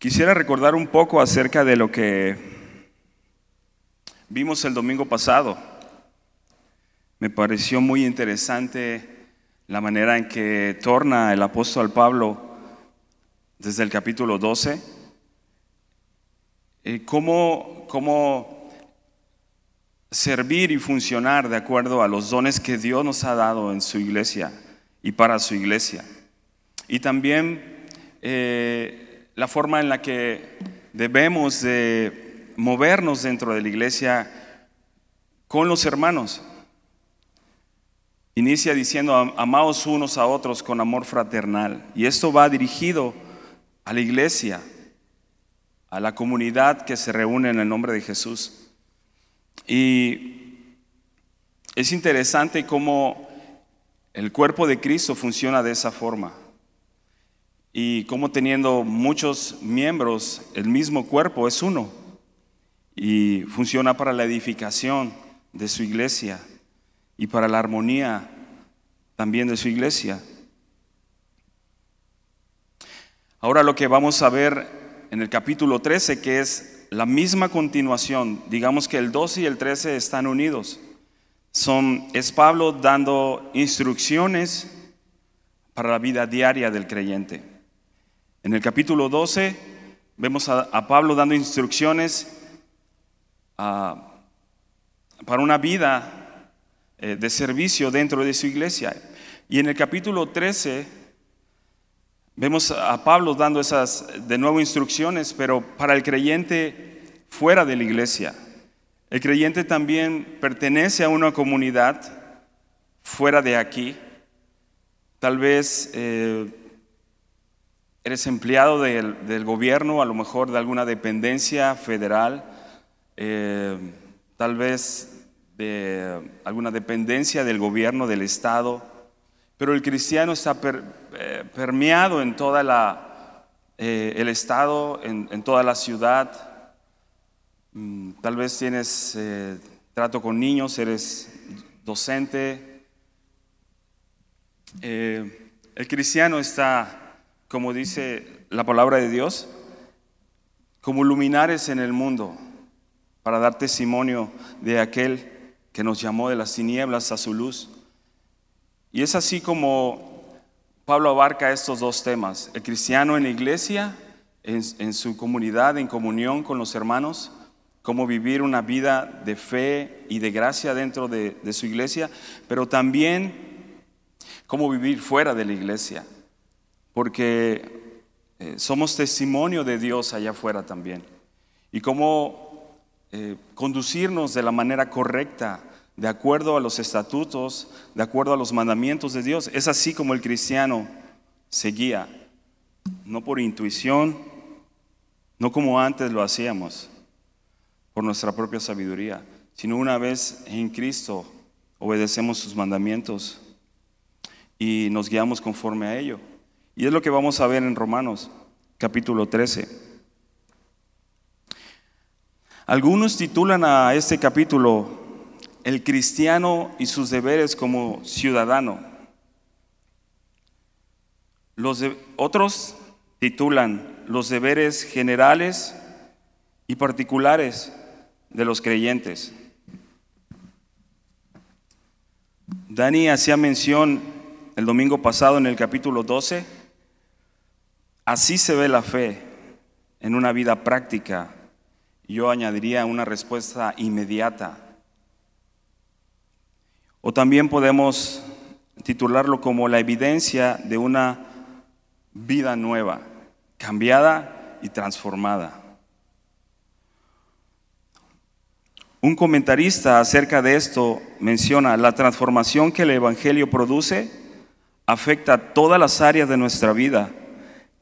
Quisiera recordar un poco acerca de lo que vimos el domingo pasado. Me pareció muy interesante la manera en que torna el apóstol Pablo desde el capítulo 12, eh, cómo, cómo servir y funcionar de acuerdo a los dones que Dios nos ha dado en su iglesia y para su iglesia. Y también eh, la forma en la que debemos de movernos dentro de la iglesia con los hermanos. Inicia diciendo, amaos unos a otros con amor fraternal. Y esto va dirigido a la iglesia, a la comunidad que se reúne en el nombre de Jesús. Y es interesante cómo el cuerpo de Cristo funciona de esa forma y como teniendo muchos miembros, el mismo cuerpo es uno y funciona para la edificación de su iglesia y para la armonía también de su iglesia. Ahora lo que vamos a ver en el capítulo 13, que es la misma continuación, digamos que el 12 y el 13 están unidos. Son, es Pablo dando instrucciones para la vida diaria del creyente. En el capítulo 12 vemos a, Pablo dando instrucciones ah, para una vida eh, de servicio dentro de su iglesia. Y en el capítulo 13 vemos a Pablo dando esas de nuevo instrucciones, pero para el creyente fuera de la iglesia. El creyente también pertenece a una comunidad fuera de aquí. Tal vez eh, eres empleado del, gobierno, a lo mejor de alguna dependencia federal, eh, tal vez de alguna dependencia del gobierno, del Estado, pero el cristiano está eh, permeado en toda la, eh, el Estado, en, toda la ciudad. Mm, tal vez tienes trato con niños, eres docente. el cristiano está como dice la palabra de Dios, como luminares en el mundo, para dar testimonio de aquel que nos llamó de las tinieblas a su luz. Y es así como Pablo abarca estos dos temas, el cristiano en la iglesia, en, su comunidad, en comunión con los hermanos, cómo vivir una vida de fe y de gracia dentro de, de su iglesia, pero también cómo vivir fuera de la iglesia porque eh, somos testimonio de Dios allá afuera también. Y cómo eh, conducirnos de la manera correcta, de acuerdo a los estatutos, de acuerdo a los mandamientos de Dios. Es así como el cristiano se guía, no por intuición, no como antes lo hacíamos, por nuestra propia sabiduría, sino una vez en Cristo obedecemos sus mandamientos y nos guiamos conforme a ello. Y es lo que vamos a ver en Romanos capítulo 13. Algunos titulan a este capítulo El cristiano y sus deberes como ciudadano. Los otros titulan Los deberes generales y particulares de los creyentes. Dani hacía mención el domingo pasado en el capítulo 12 Así se ve la fe en una vida práctica. Yo añadiría una respuesta inmediata. O también podemos titularlo como la evidencia de una vida nueva, cambiada y transformada. Un comentarista acerca de esto menciona, la transformación que el Evangelio produce afecta todas las áreas de nuestra vida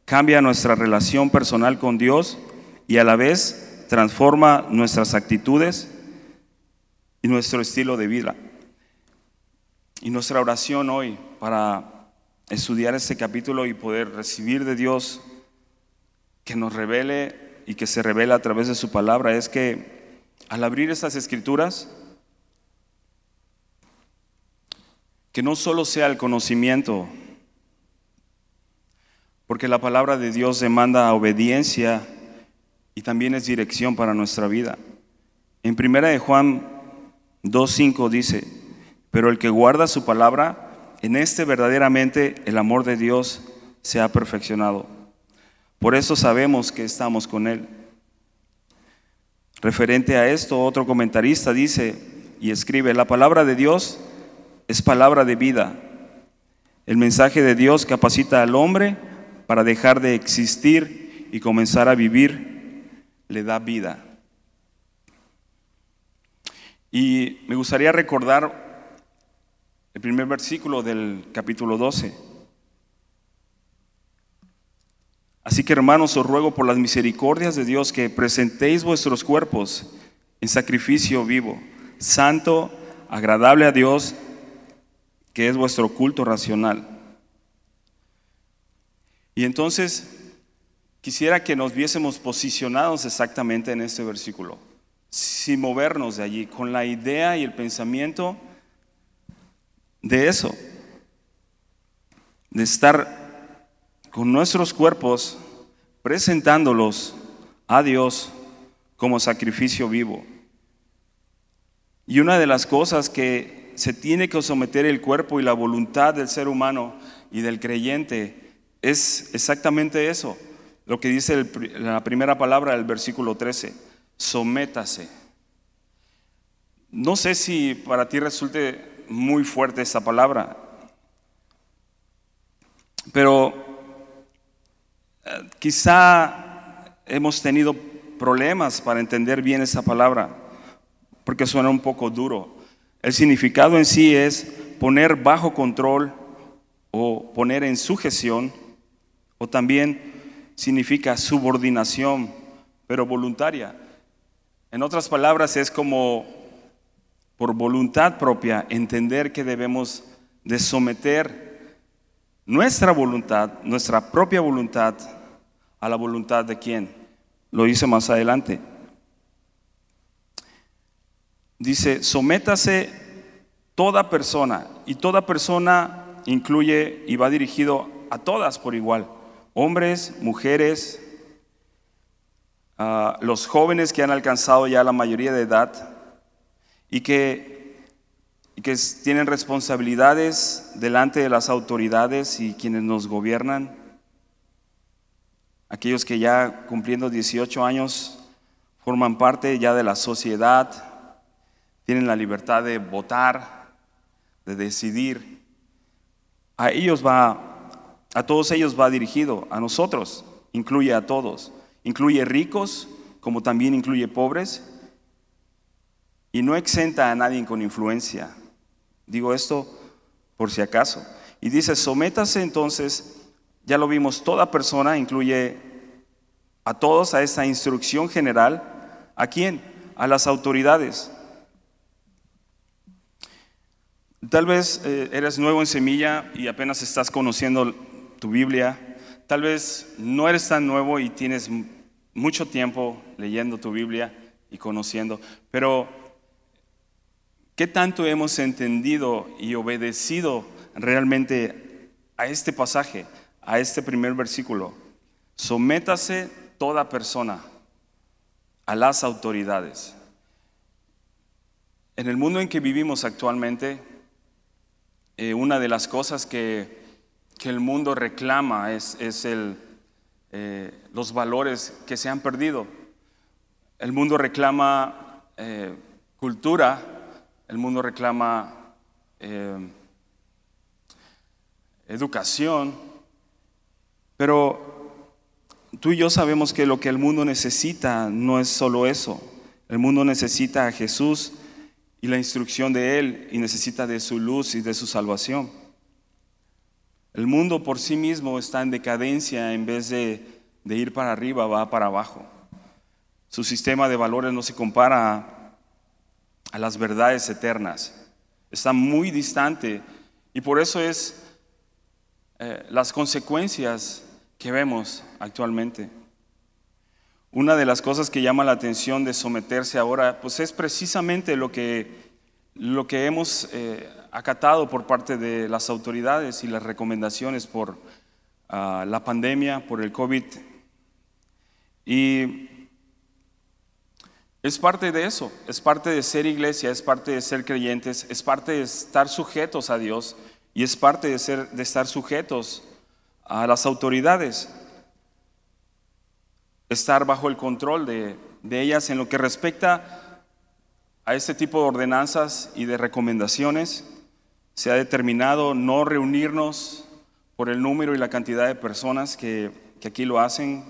cambia nuestra relación personal con Dios y a la vez transforma nuestras actitudes y nuestro estilo de vida. Y nuestra oración hoy para estudiar este capítulo y poder recibir de Dios que nos revele y que se revela a través de su palabra es que al abrir estas escrituras, que no solo sea el conocimiento porque la palabra de Dios demanda obediencia y también es dirección para nuestra vida. En primera de Juan 2.5 dice, pero el que guarda su palabra, en este verdaderamente el amor de Dios se ha perfeccionado. Por eso sabemos que estamos con Él. Referente a esto, otro comentarista dice y escribe, la palabra de Dios es palabra de vida. El mensaje de Dios capacita al hombre para dejar de existir y comenzar a vivir, le da vida. Y me gustaría recordar el primer versículo del capítulo 12. Así que hermanos, os ruego por las misericordias de Dios que presentéis vuestros cuerpos en sacrificio vivo, santo, agradable a Dios, que es vuestro culto racional. Y entonces quisiera que nos viésemos posicionados exactamente en este versículo, sin movernos de allí, con la idea y el pensamiento de eso, de estar con nuestros cuerpos presentándolos a Dios como sacrificio vivo. Y una de las cosas que se tiene que someter el cuerpo y la voluntad del ser humano y del creyente es exactamente eso, lo que dice la primera palabra del versículo 13, sométase. No sé si para ti resulte muy fuerte esa palabra, pero eh, quizá hemos tenido problemas para entender bien esa palabra, porque suena un poco duro. El significado en sí es poner bajo control o poner en sujeción o también significa subordinación, pero voluntaria. En otras palabras, es como por voluntad propia entender que debemos de someter nuestra voluntad, nuestra propia voluntad, a la voluntad de quién. Lo dice más adelante. Dice, sométase toda persona, y toda persona incluye y va dirigido a todas por igual hombres, mujeres, ah, los jóvenes que han alcanzado ya la mayoría de edad y que, que tienen responsabilidades delante de las autoridades y quienes nos gobiernan, aquellos que ya cumpliendo 18 años forman parte ya de la sociedad, tienen la libertad de votar, de decidir. A ellos va a todos ellos va dirigido, a nosotros, incluye a todos. Incluye ricos, como también incluye pobres, y no exenta a nadie con influencia. Digo esto por si acaso. Y dice, sométase entonces, ya lo vimos, toda persona incluye a todos a esta instrucción general. ¿A quién? A las autoridades. Tal vez eh, eres nuevo en semilla y apenas estás conociendo tu Biblia. Tal vez no eres tan nuevo y tienes mucho tiempo leyendo tu Biblia y conociendo, pero ¿qué tanto hemos entendido y obedecido realmente a este pasaje, a este primer versículo? Sométase toda persona a las autoridades. En el mundo en que vivimos actualmente, eh, una de las cosas que que el mundo reclama es, el, eh, los valores que se han perdido. El mundo reclama eh, cultura, el mundo reclama eh, educación, pero tú y yo sabemos que lo que el mundo necesita no es solo eso. El mundo necesita a Jesús y la instrucción de Él y necesita de su luz y de su salvación. El mundo por sí mismo está en decadencia en vez de, ir para arriba, va para abajo. Su sistema de valores no se compara a, las verdades eternas. Está muy distante y por eso es eh, las consecuencias que vemos actualmente. Una de las cosas que llama la atención de someterse ahora, pues es precisamente lo que, lo que hemos eh, acatado por parte de las autoridades y las recomendaciones por ah, la pandemia, por el COVID. Y es parte de eso, es parte de ser iglesia, es parte de ser creyentes, es parte de estar sujetos a Dios y es parte de, ser, de estar sujetos a las autoridades, estar bajo el control de, de ellas en lo que respecta a este tipo de ordenanzas y de recomendaciones. Se ha determinado no reunirnos por el número y la cantidad de personas que, que aquí lo hacen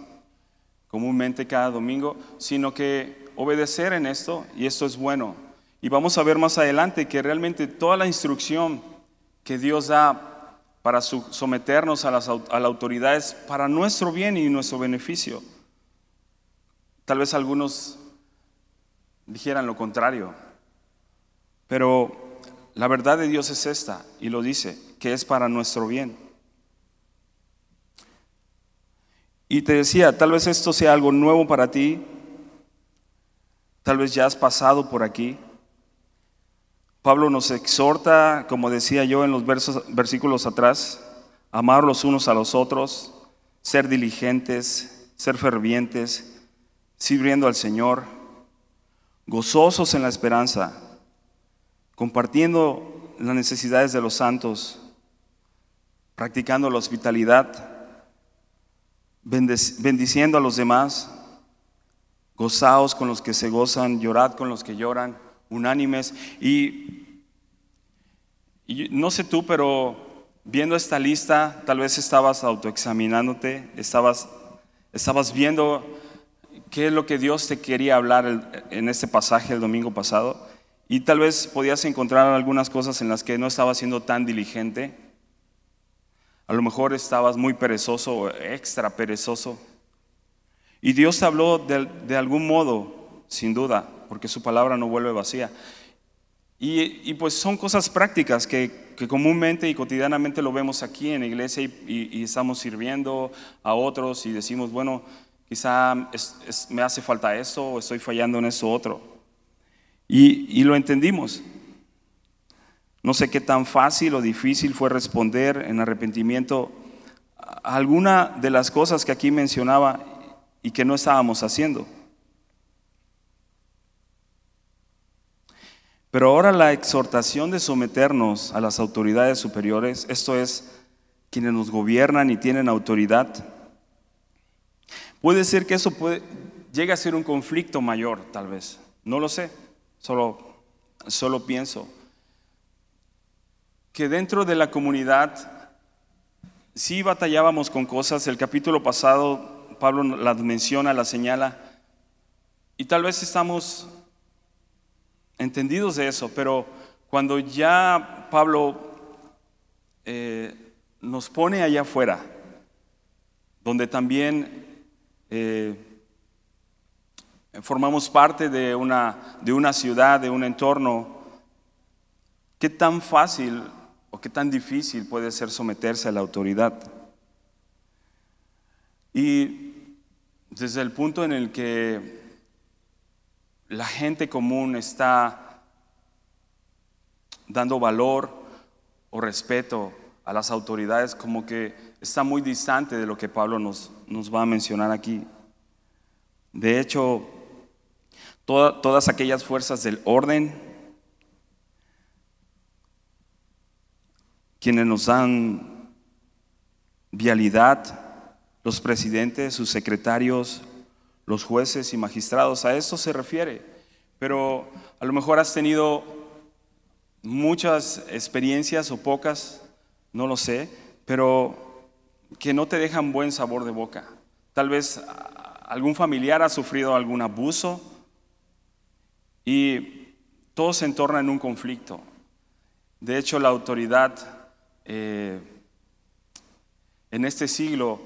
comúnmente cada domingo, sino que obedecer en esto y esto es bueno. Y vamos a ver más adelante que realmente toda la instrucción que Dios da para someternos a, las, a la autoridad es para nuestro bien y nuestro beneficio. Tal vez algunos dijeran lo contrario, pero la verdad de Dios es esta y lo dice, que es para nuestro bien. Y te decía, tal vez esto sea algo nuevo para ti, tal vez ya has pasado por aquí. Pablo nos exhorta, como decía yo en los versículos atrás, amar los unos a los otros, ser diligentes, ser fervientes, sirviendo al Señor, gozosos en la esperanza, compartiendo las necesidades de los santos, practicando la hospitalidad bendiciendo a los demás, gozaos con los que se gozan, llorad con los que lloran, unánimes. Y, no sé tú, pero viendo esta lista, tal vez estabas autoexaminándote, estabas, estabas viendo qué es lo que Dios te quería hablar en este pasaje el domingo pasado. Y tal vez podías encontrar algunas cosas en las que no estabas siendo tan diligente a lo mejor estabas muy perezoso extra perezoso. Y Dios te habló de, algún modo, sin duda, porque su palabra no vuelve vacía. Y, pues son cosas prácticas que, comúnmente y cotidianamente lo vemos aquí en la iglesia y, estamos sirviendo a otros y decimos, bueno, quizá me hace falta esto o estoy fallando en eso otro. Y lo entendimos. No sé qué tan fácil o difícil fue responder en arrepentimiento a alguna de las cosas que aquí mencionaba y que no estábamos haciendo. Pero ahora la exhortación de someternos a las autoridades superiores, esto es, quienes nos gobiernan y tienen autoridad, puede ser que eso llegue a ser un conflicto mayor, tal vez. No lo sé, solo, solo pienso que dentro de la comunidad sí batallábamos con cosas. El capítulo pasado Pablo las menciona, las señala, y tal vez estamos entendidos de eso, pero cuando ya Pablo eh, nos pone allá afuera, donde también eh, formamos parte de una, de una ciudad, de un entorno, ¿qué tan fácil o qué tan difícil puede ser someterse a la autoridad. Y desde el punto en el que la gente común está dando valor o respeto a las autoridades, como que está muy distante de lo que Pablo nos, nos va a mencionar aquí. De hecho, todas aquellas fuerzas del orden quienes nos dan vialidad, los presidentes, sus secretarios, los jueces y magistrados, a eso se refiere. Pero a lo mejor has tenido muchas experiencias o pocas, no lo sé, pero que no te dejan buen sabor de boca. Tal vez algún familiar ha sufrido algún abuso y todo se entorna en un conflicto. De hecho, la autoridad eh, en este siglo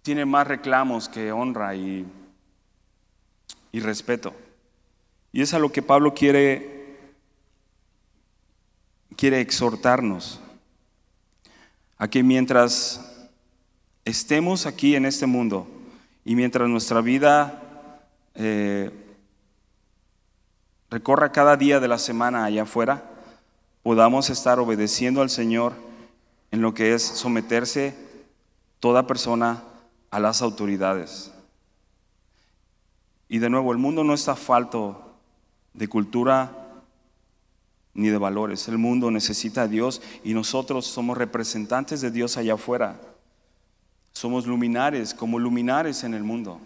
tiene más reclamos que honra y, y respeto. Y es a lo que Pablo quiere, quiere exhortarnos, a que mientras estemos aquí en este mundo y mientras nuestra vida eh, recorra cada día de la semana allá afuera, podamos estar obedeciendo al Señor en lo que es someterse toda persona a las autoridades. Y de nuevo, el mundo no está falto de cultura ni de valores. El mundo necesita a Dios y nosotros somos representantes de Dios allá afuera. Somos luminares, como luminares en el mundo.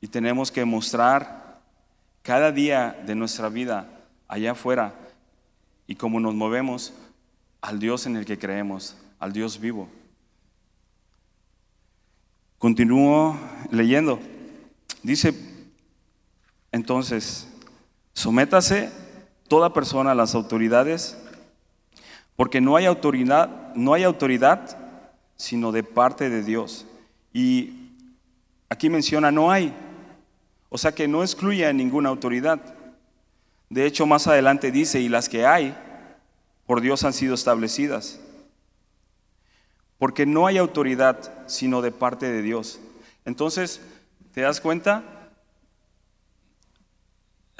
Y tenemos que mostrar cada día de nuestra vida allá afuera y cómo nos movemos al Dios en el que creemos, al Dios vivo. Continúo leyendo. Dice, entonces, sométase toda persona a las autoridades, porque no hay autoridad, no hay autoridad sino de parte de Dios. Y aquí menciona no hay, o sea que no excluye a ninguna autoridad. De hecho, más adelante dice, y las que hay, por Dios han sido establecidas. Porque no hay autoridad sino de parte de Dios. Entonces, ¿te das cuenta?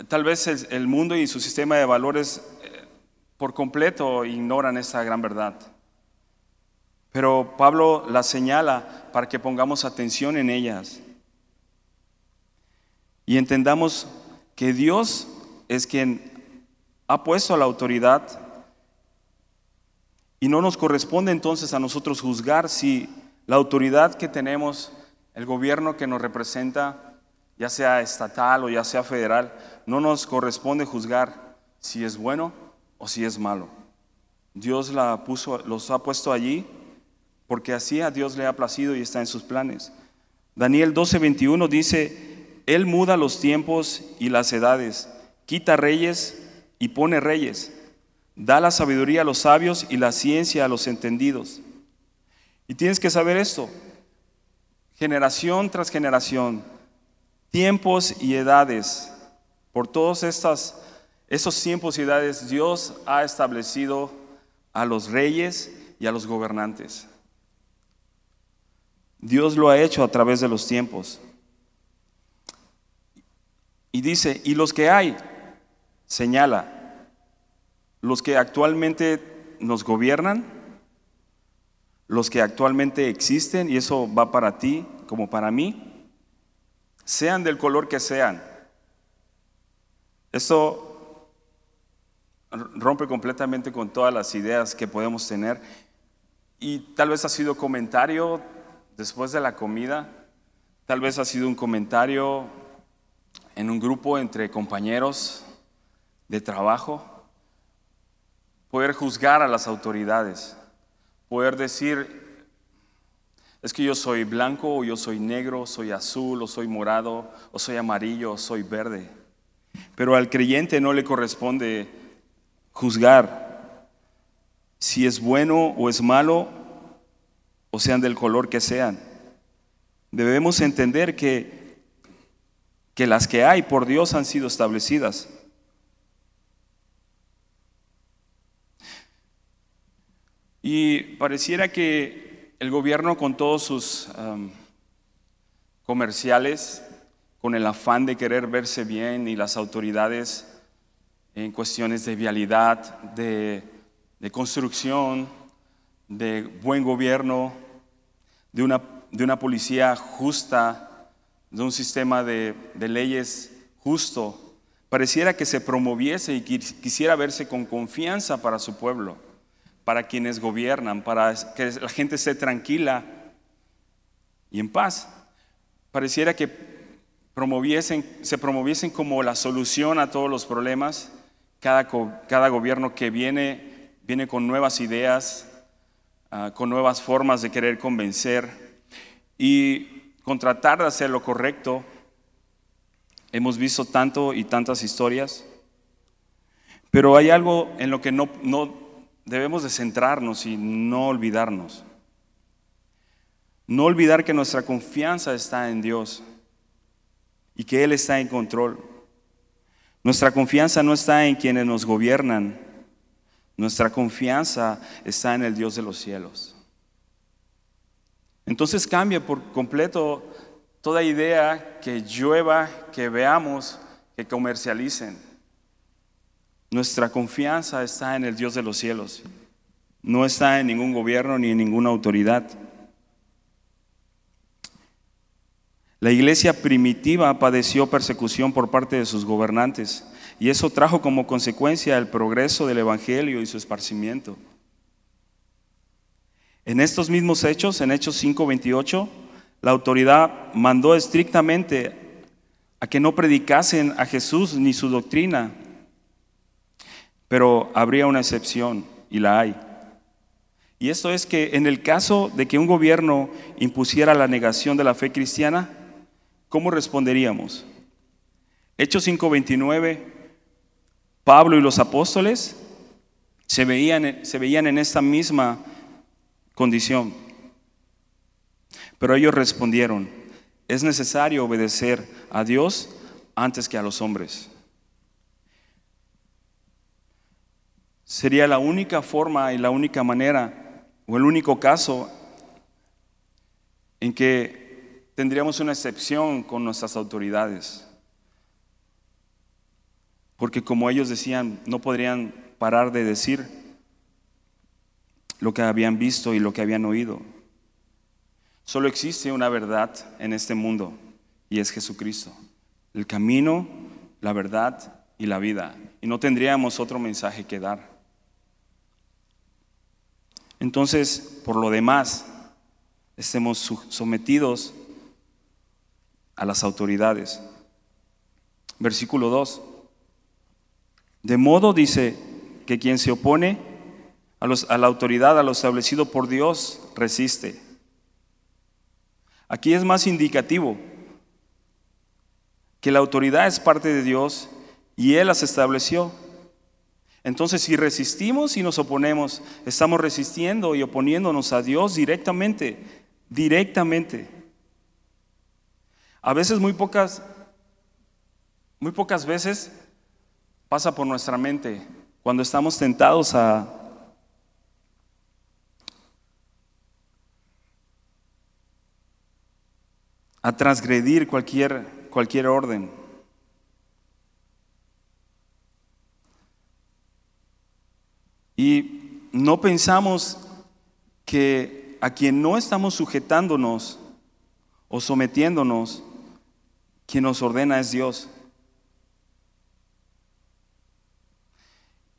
Tal vez el, mundo y su sistema de valores eh, por completo ignoran esa gran verdad. Pero Pablo la señala para que pongamos atención en ellas y entendamos que Dios es quien ha puesto la autoridad y no nos corresponde entonces a nosotros juzgar si la autoridad que tenemos, el gobierno que nos representa, ya sea estatal o ya sea federal, no nos corresponde juzgar si es bueno o si es malo. Dios la puso, los ha puesto allí porque así a Dios le ha placido y está en sus planes. Daniel 12:21 dice, Él muda los tiempos y las edades, quita reyes y pone reyes, da la sabiduría a los sabios y la ciencia a los entendidos. Y tienes que saber esto, generación tras generación, tiempos y edades, por todos estas, esos tiempos y edades, Dios ha establecido a los reyes y a los gobernantes. Dios lo ha hecho a través de los tiempos. Y dice, y los que hay, señala, los que actualmente nos gobiernan, los que actualmente existen, y eso va para ti como para mí, sean del color que sean. Esto rompe completamente con todas las ideas que podemos tener y tal vez ha sido comentario después de la comida, tal vez ha sido un comentario en un grupo entre compañeros de trabajo, poder juzgar a las autoridades, poder decir, es que yo soy blanco o yo soy negro, soy azul o soy morado o soy amarillo o soy verde. Pero al creyente no le corresponde juzgar si es bueno o es malo o sean del color que sean. Debemos entender que, que las que hay por Dios han sido establecidas. Y pareciera que el gobierno con todos sus comerciales, con el afán de querer verse bien y las autoridades en cuestiones de vialidad, de, de construcción, de buen gobierno, de una, de una policía justa, de un sistema de, de leyes justo, pareciera que se promoviese y quisiera verse con confianza para su pueblo, para quienes gobiernan, para que la gente esté tranquila y en paz. Pareciera que promoviesen, se promoviesen como la solución a todos los problemas. Cada, cada gobierno que viene viene con nuevas ideas, Ah, con nuevas formas de querer convencer y con tratar de hacer lo correcto. Hemos visto tanto y tantas historias, pero hay algo en lo que no, no debemos de centrarnos y no olvidarnos. No olvidar que nuestra confianza está en Dios y que Él está en control. Nuestra confianza no está en quienes nos gobiernan, nuestra confianza está en el Dios de los cielos. Entonces cambia por completo toda idea que llueva, que veamos, que comercialicen. Nuestra confianza está en el Dios de los cielos, no está en ningún gobierno ni en ninguna autoridad. La iglesia primitiva padeció persecución por parte de sus gobernantes y eso trajo como consecuencia el progreso del Evangelio y su esparcimiento. En estos mismos hechos, en Hechos 5:28, la autoridad mandó estrictamente a que no predicasen a Jesús ni su doctrina, pero habría una excepción y la hay. Y esto es que en el caso de que un gobierno impusiera la negación de la fe cristiana, ¿cómo responderíamos? Hechos 5:29, Pablo y los apóstoles se veían, se veían en esta misma condición. Pero ellos respondieron, es necesario obedecer a Dios antes que a los hombres. Sería la única forma y la única manera o el único caso en que tendríamos una excepción con nuestras autoridades. Porque como ellos decían, no podrían parar de decir lo que habían visto y lo que habían oído. Solo existe una verdad en este mundo y es Jesucristo. El camino, la verdad y la vida. Y no tendríamos otro mensaje que dar. Entonces, por lo demás, estemos sometidos a las autoridades. Versículo 2. De modo dice que quien se opone a, la autoridad, a lo establecido por Dios, resiste. Aquí es más indicativo que la autoridad es parte de Dios y Él las estableció. Entonces, si resistimos y nos oponemos, estamos resistiendo y oponiéndonos a Dios directamente, directamente. A veces, muy pocas, muy pocas veces pasa por nuestra mente cuando estamos tentados a a transgredir cualquier, cualquier orden. Y no pensamos que a quien no estamos sujetándonos o sometiéndonos, quien nos ordena es Dios.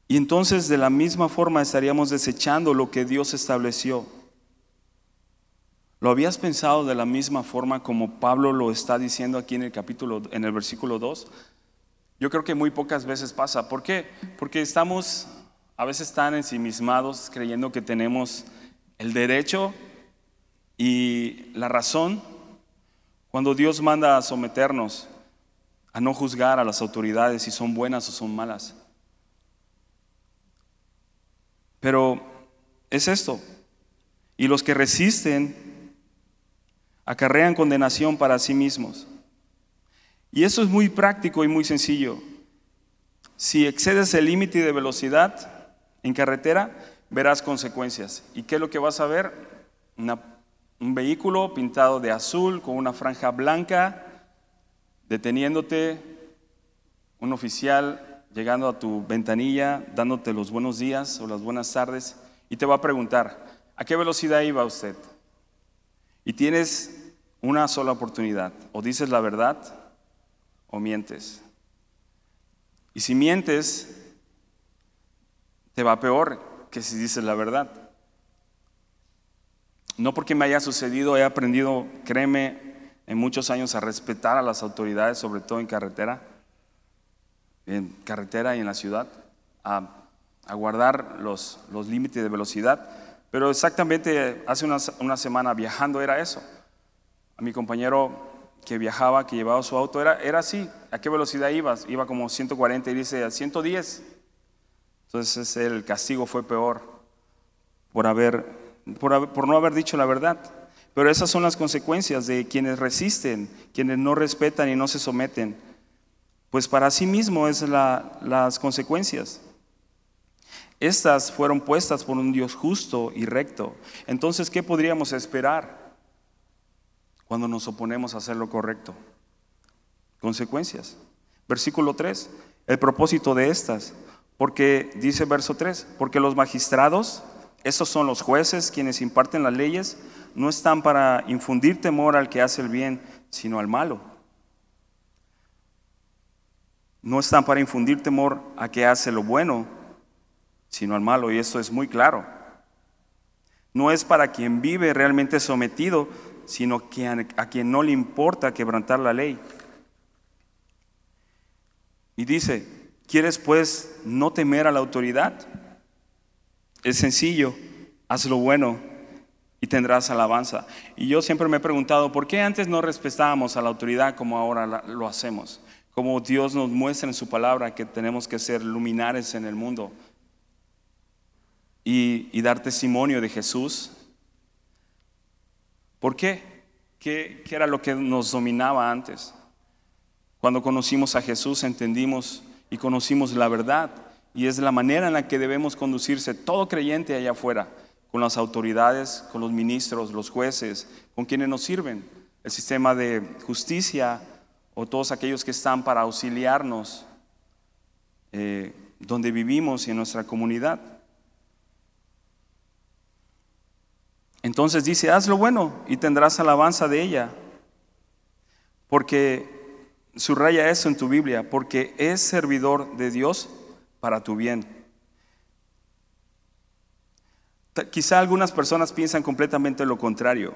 Y entonces de la misma forma estaríamos desechando lo que Dios estableció. ¿Lo habías pensado de la misma forma como Pablo lo está diciendo aquí en el capítulo, en el versículo 2? Yo creo que muy pocas veces pasa. ¿Por qué? Porque estamos a veces tan ensimismados creyendo que tenemos el derecho y la razón cuando Dios manda a someternos, a no juzgar a las autoridades si son buenas o son malas. Pero es esto. Y los que resisten acarrean condenación para sí mismos. Y eso es muy práctico y muy sencillo. Si excedes el límite de velocidad en carretera, verás consecuencias. ¿Y qué es lo que vas a ver? un vehículo pintado de azul con una franja blanca, deteniéndote, un oficial llegando a tu ventanilla, dándote los buenos días o las buenas tardes, y te va a preguntar, ¿a qué velocidad iba usted? Y tienes una sola oportunidad. O dices la verdad o mientes. Y si mientes, te va peor que si dices la verdad. No porque me haya sucedido, he aprendido, créeme, en muchos años a respetar a las autoridades, sobre todo en carretera, en carretera y en la ciudad, a, guardar los, los límites de velocidad. Pero exactamente hace una, una, semana viajando era eso. A mi compañero que viajaba, que llevaba su auto, era, era así. ¿A qué velocidad ibas? Iba como 140 y dice a 110. Entonces el castigo fue peor por, haber, por, por no haber dicho la verdad. Pero esas son las consecuencias de quienes resisten, quienes no respetan y no se someten. Pues para sí mismo es la, las consecuencias. Estas fueron puestas por un Dios justo y recto. Entonces, ¿qué podríamos esperar cuando nos oponemos a hacer lo correcto? Consecuencias. Versículo 3. El propósito de estas. Porque dice verso 3, porque los magistrados, esos son los jueces quienes imparten las leyes, no están para infundir temor al que hace el bien, sino al malo. No están para infundir temor a que hace lo bueno, sino al malo, y esto es muy claro. No es para quien vive realmente sometido, sino a quien no le importa quebrantar la ley. Y dice, ¿quieres pues no temer a la autoridad? Es sencillo, haz lo bueno y tendrás alabanza. Y yo siempre me he preguntado, ¿por qué antes no respetábamos a la autoridad como ahora lo hacemos? Como Dios nos muestra en su palabra que tenemos que ser luminares en el mundo y, dar testimonio de Jesús. ¿Por qué? ¿Qué era lo que nos dominaba antes? Cuando conocimos a Jesús entendimos y conocimos la verdad y es la manera en la que debemos conducirse todo creyente allá afuera con las autoridades, con los ministros, los jueces, con quienes nos sirven, el sistema de justicia o todos aquellos que están para auxiliarnos eh, donde vivimos y en nuestra comunidad. Entonces dice, haz lo bueno y tendrás alabanza de ella, porque subraya eso en tu Biblia, porque es servidor de Dios para tu bien. Quizá algunas personas piensan completamente lo contrario,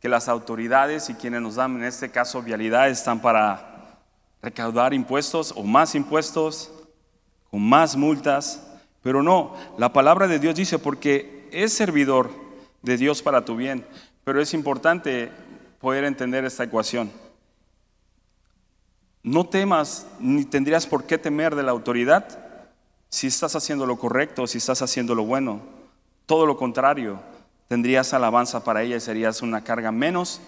que las autoridades y quienes nos dan, en este caso, vialidad, están para recaudar impuestos o más impuestos, con más multas, pero no, la palabra de Dios dice, porque es servidor de Dios para tu bien, pero es importante poder entender esta ecuación. No temas ni tendrías por qué temer de la autoridad si estás haciendo lo correcto, si estás haciendo lo bueno. Todo lo contrario, tendrías alabanza para ella y serías una carga menos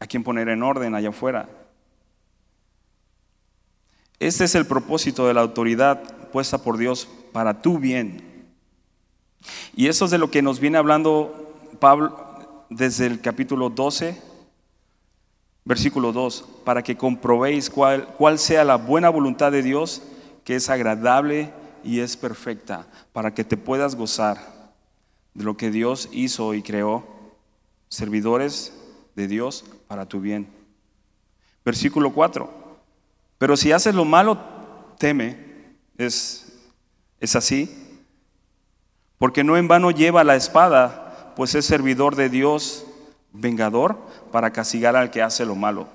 a quien poner en orden allá afuera. Este es el propósito de la autoridad puesta por Dios para tu bien. Y eso es de lo que nos viene hablando Pablo desde el capítulo 12, versículo 2, para que comprobéis cuál, cuál sea la buena voluntad de Dios, que es agradable y es perfecta, para que te puedas gozar de lo que Dios hizo y creó, servidores de Dios para tu bien. Versículo 4. Pero si haces lo malo, teme. Es, es así. Porque no en vano lleva la espada, pues es servidor de Dios, vengador, para castigar al que hace lo malo.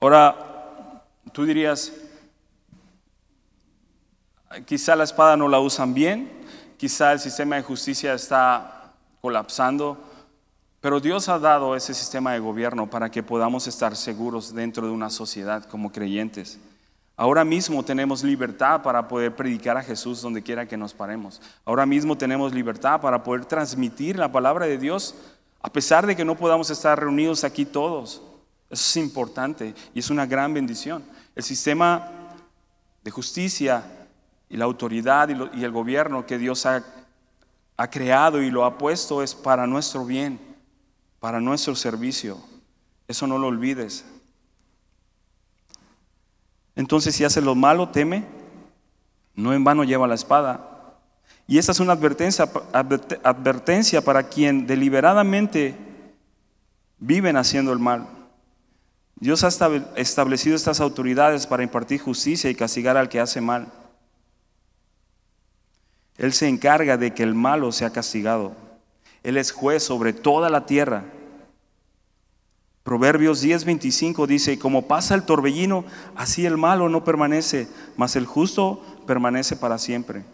Ahora, tú dirías, quizá la espada no la usan bien, quizá el sistema de justicia está colapsando, pero Dios ha dado ese sistema de gobierno para que podamos estar seguros dentro de una sociedad como creyentes. Ahora mismo tenemos libertad para poder predicar a Jesús donde quiera que nos paremos. Ahora mismo tenemos libertad para poder transmitir la palabra de Dios a pesar de que no podamos estar reunidos aquí todos. Eso es importante y es una gran bendición. El sistema de justicia y la autoridad y, el gobierno que Dios ha, ha creado y lo ha puesto es para nuestro bien, para nuestro servicio. Eso no lo olvides. Entonces, si hace lo malo, teme, no en vano lleva la espada. Y esa es una advertencia, advertencia para quien deliberadamente viven haciendo el mal. Dios ha establecido estas autoridades para impartir justicia y castigar al que hace mal. Él se encarga de que el malo sea castigado. Él es juez sobre toda la tierra. Proverbios 10:25 dice, como pasa el torbellino, así el malo no permanece, mas el justo permanece para siempre.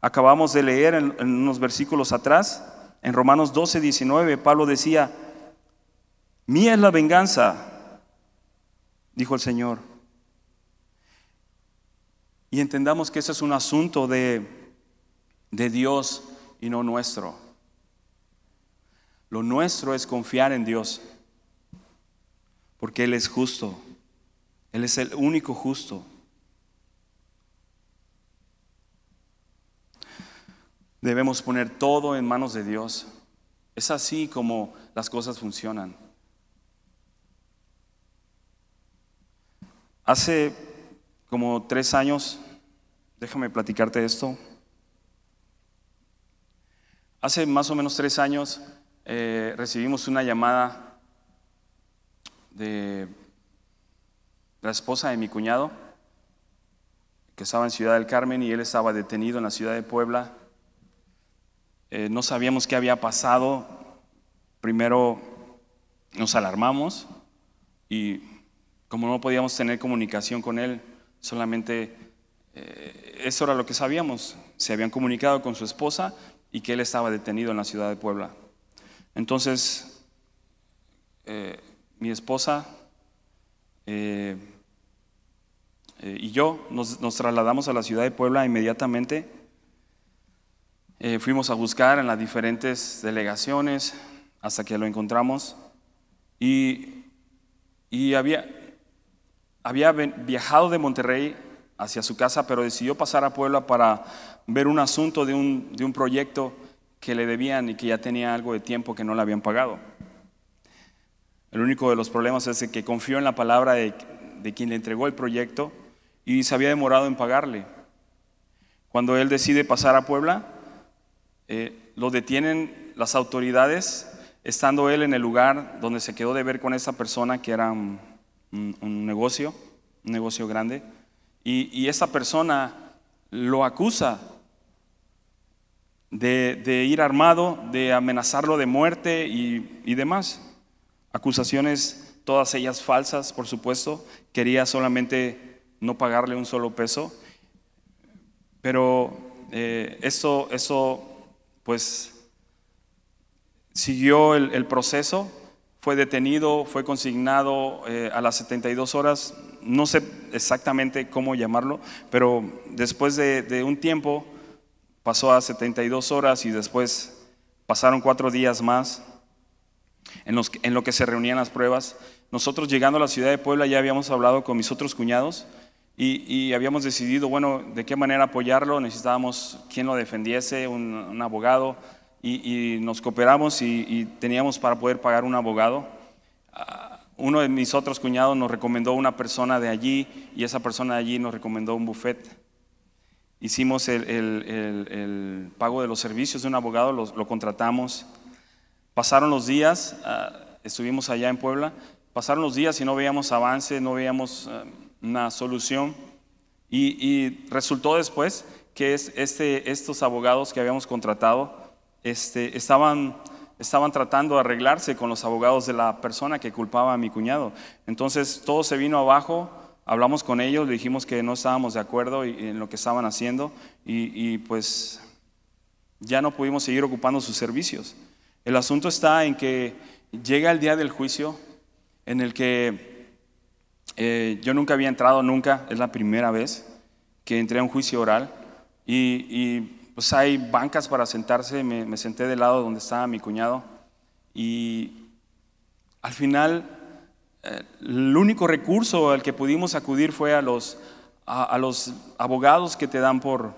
Acabamos de leer en, unos versículos atrás, en Romanos 12, 19, Pablo decía, mía es la venganza, dijo el Señor. Y entendamos que ese es un asunto de de Dios y no nuestro. Lo nuestro es confiar en Dios, porque Él es justo, Él es el único justo. Debemos poner todo en manos de Dios. Es así como las cosas funcionan. Hace como tres años, déjame platicarte esto. Hace más o menos tres años eh, recibimos una llamada de la esposa de mi cuñado, que estaba en Ciudad del Carmen y él estaba detenido en la ciudad de Puebla. Eh, no sabíamos qué había pasado. Primero nos alarmamos y como no podíamos tener comunicación con él, solamente eh, eso era lo que sabíamos. Se habían comunicado con su esposa y que él estaba detenido en la ciudad de Puebla. Entonces, eh, mi esposa eh, y yo nos, trasladamos a la ciudad de Puebla inmediatamente. fuimos a buscar en las diferentes delegaciones hasta que lo encontramos y, y había, había viajado de Monterrey hacia su casa, pero decidió pasar a Puebla para ver un asunto de un, de un proyecto que le debían y que ya tenía algo de tiempo que no le habían pagado. El único de los problemas es que confió en la palabra de, de quien le entregó el proyecto y se había demorado en pagarle. Cuando él decide pasar a Puebla, eh, lo detienen las autoridades, estando él en el lugar donde se quedó de ver con esa persona que era un, un negocio, un negocio grande, y, esa persona lo acusa de, ir armado, de amenazarlo de muerte y, y, demás. Acusaciones, todas ellas falsas, por supuesto. Quería solamente no pagarle un solo peso. Pero eh, eso, eso, pues, siguió el proceso fue detenido, fue consignado eh, a las 72 horas, no sé exactamente cómo llamarlo, pero después de, un tiempo pasó a 72 horas y después pasaron cuatro días más en, los, en lo que se reunían las pruebas. Nosotros llegando a la ciudad de Puebla ya habíamos hablado con mis otros cuñados y, habíamos decidido, bueno, de qué manera apoyarlo, necesitábamos quien lo defendiese, un abogado y, nos cooperamos y, teníamos para poder pagar un abogado. Ah, uno de mis otros cuñados nos recomendó una persona de allí y esa persona de allí nos recomendó un buffet. Hicimos el, pago de los servicios de un abogado, lo, contratamos. Pasaron los días, ah, estuvimos allá en Puebla, pasaron los días y no veíamos avance, no veíamos ah, una solución. Y, resultó después que es, este, estos abogados que habíamos contratado este, estaban, estaban tratando de arreglarse con los abogados de la persona que culpaba a mi cuñado. Entonces todo se vino abajo, hablamos con ellos, le dijimos que no estábamos de acuerdo en lo que estaban haciendo y, pues ya no pudimos seguir ocupando sus servicios. El asunto está en que llega el día del juicio en el que eh, yo nunca había entrado, nunca, es la primera vez que entré a un juicio oral y pues hay bancas para sentarse, me, senté del lado donde estaba mi cuñado y al final eh, el único recurso al que pudimos acudir fue a los, a, los abogados que te dan por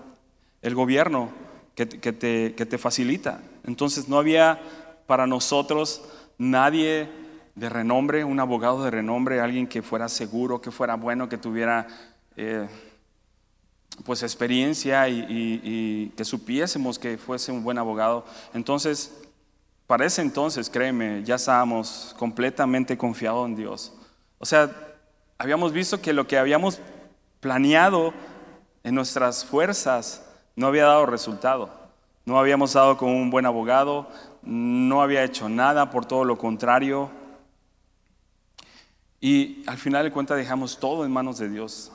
el gobierno, que, te, que te facilita. Entonces no había para nosotros nadie de renombre, un abogado de renombre, alguien que fuera seguro, que fuera bueno, que tuviera... Eh, pues experiencia y, que supiésemos que fuese un buen abogado. Entonces, para ese entonces, créeme, ya estábamos completamente confiados en Dios. O sea, habíamos visto que lo que habíamos planeado en nuestras fuerzas no había dado resultado. No habíamos dado con un buen abogado, no había hecho nada, por todo lo contrario. Y al final de cuentas dejamos todo en manos de Dios.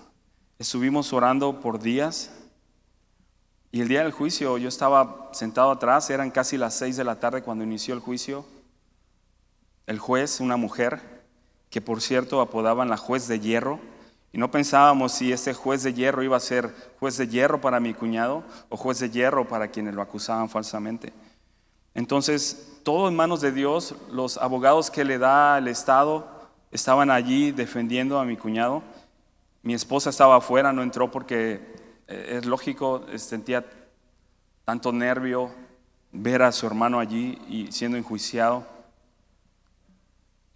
Estuvimos orando por días y el día del juicio yo estaba sentado atrás, eran casi las seis de la tarde cuando inició el juicio. El juez, una mujer, que por cierto apodaban la juez de hierro, y no pensábamos si ese juez de hierro iba a ser juez de hierro para mi cuñado o juez de hierro para quienes lo acusaban falsamente. Entonces, todo en manos de Dios, los abogados que le da el Estado estaban allí defendiendo a mi cuñado. Mi esposa estaba afuera, no entró porque eh, es lógico, sentía tanto nervio ver a su hermano allí y siendo enjuiciado.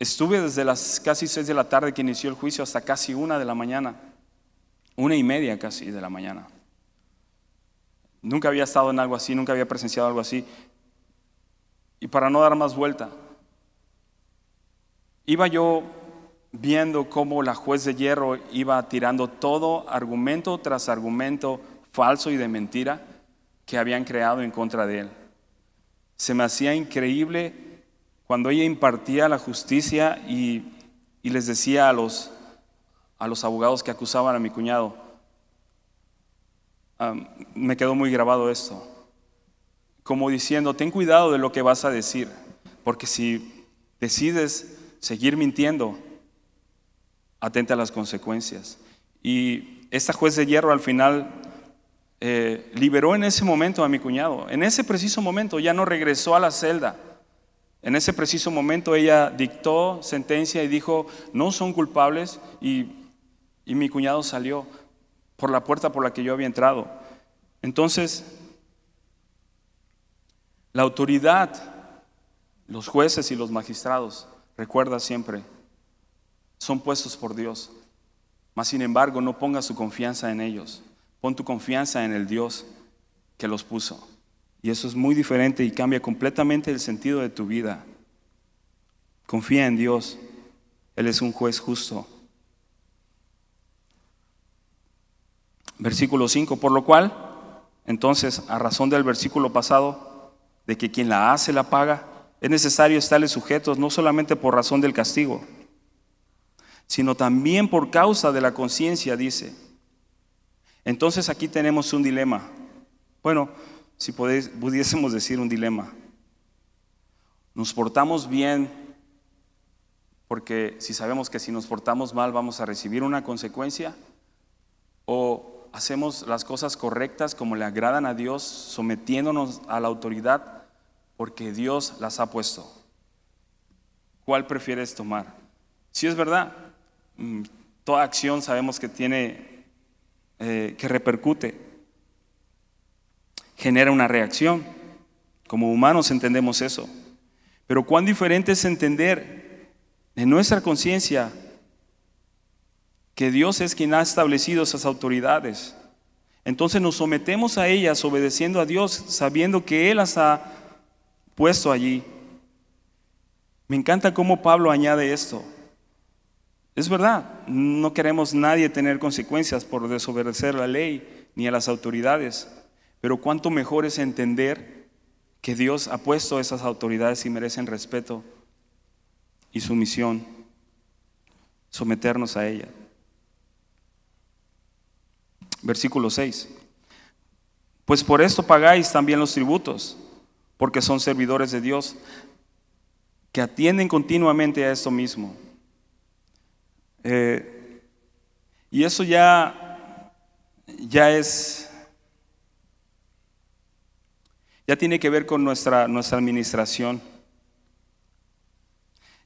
Estuve desde las casi seis de la tarde que inició el juicio hasta casi una de la mañana, una y media casi de la mañana. Nunca había estado en algo así, nunca había presenciado algo así. Y para no dar más vuelta, iba yo viendo cómo la juez de hierro iba tirando todo argumento tras argumento falso y de mentira que habían creado en contra de él. Se me hacía increíble cuando ella impartía la justicia y, les decía a los, a los abogados que acusaban a mi cuñado, me quedó muy grabado esto, como diciendo, ten cuidado de lo que vas a decir, porque si decides seguir mintiendo, atenta a las consecuencias. Y esta juez de hierro al final eh, liberó en ese momento a mi cuñado. En ese preciso momento ya no regresó a la celda. En ese preciso momento ella dictó sentencia y dijo, no son culpables y, y mi cuñado salió por la puerta por la que yo había entrado. Entonces, la autoridad, los jueces y los magistrados, recuerda siempre, son puestos por Dios. Mas sin embargo, no pongas su confianza en ellos. Pon tu confianza en el Dios que los puso. Y eso es muy diferente y cambia completamente el sentido de tu vida. Confía en Dios. Él es un juez justo. Versículo 5, por lo cual, entonces, a razón del versículo pasado, de que quien la hace la paga, es necesario estarle sujetos no solamente por razón del castigo, sino también por causa de la conciencia, dice. Entonces aquí tenemos un dilema. Bueno, si pudiésemos decir un dilema. Nos portamos bien porque si sabemos que si nos portamos mal vamos a recibir una consecuencia o hacemos las cosas correctas como le agradan a Dios, sometiéndonos a la autoridad porque Dios las ha puesto. ¿Cuál prefieres tomar? Si es verdad, mm, toda acción sabemos que tiene eh, que repercute, genera una reacción. Como humanos entendemos eso. Pero cuán diferente es entender en nuestra conciencia que Dios es quien ha establecido esas autoridades. Entonces nos sometemos a ellas obedeciendo a Dios, sabiendo que Él las ha puesto allí. Me encanta cómo Pablo añade esto. Es verdad, no queremos nadie tener consecuencias por desobedecer la ley ni a las autoridades, pero cuánto mejor es entender que Dios ha puesto esas autoridades y merecen respeto y sumisión, someternos a ella. Versículo 6. Pues por esto pagáis también los tributos, porque son servidores de Dios que atienden continuamente a esto mismo eh, y eso ya, ya es, ya tiene que ver con nuestra, nuestra administración.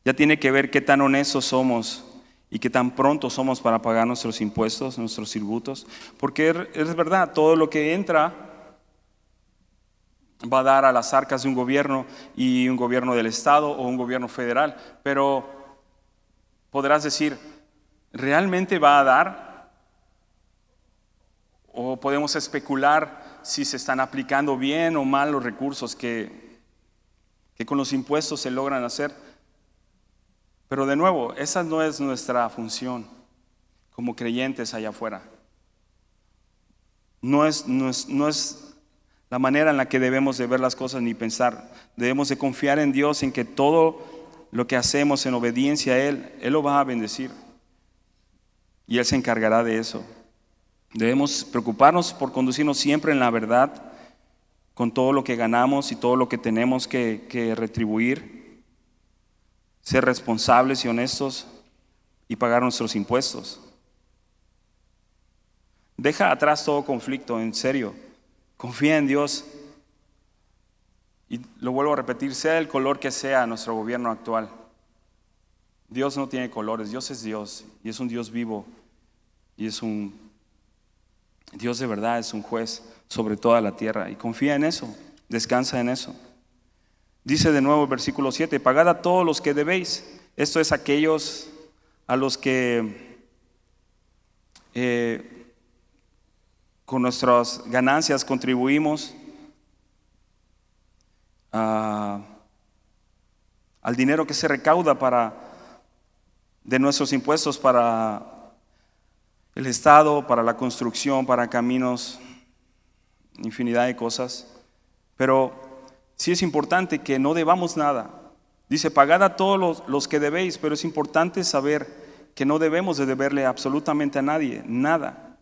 Ya tiene que ver qué tan honestos somos y qué tan pronto somos para pagar nuestros impuestos, nuestros tributos. Porque es verdad, todo lo que entra va a dar a las arcas de un gobierno y un gobierno del Estado o un gobierno federal. Pero podrás decir, ¿realmente va a dar? ¿O podemos especular si se están aplicando bien o mal los recursos que, que con los impuestos se logran hacer? Pero de nuevo, esa no es nuestra función como creyentes allá afuera. No es, no es, no es la manera en la que debemos de ver las cosas ni pensar. Debemos de confiar en Dios, en que todo lo que hacemos en obediencia a Él, Él lo va a bendecir y Él se encargará de eso. Debemos preocuparnos por conducirnos siempre en la verdad, con todo lo que ganamos y todo lo que tenemos que, retribuir, ser responsables y honestos y pagar nuestros impuestos. Deja atrás todo conflicto, en serio. Confía en Dios. Y lo vuelvo a repetir, sea el color que sea nuestro gobierno actual. Dios no tiene colores, Dios es Dios y es un Dios vivo y es un Dios de verdad, es un juez sobre toda la tierra y confía en eso, descansa en eso. Dice de nuevo el versículo 7, pagad a todos los que debéis. Esto es aquellos a los que eh, con nuestras ganancias contribuimos al dinero que se recauda para de nuestros impuestos para el Estado, para la construcción, para caminos, infinidad de cosas. Pero sí es importante que no debamos nada. Dice, pagad a todos los, los que debéis, pero es importante saber que no debemos de deberle absolutamente a nadie, nada.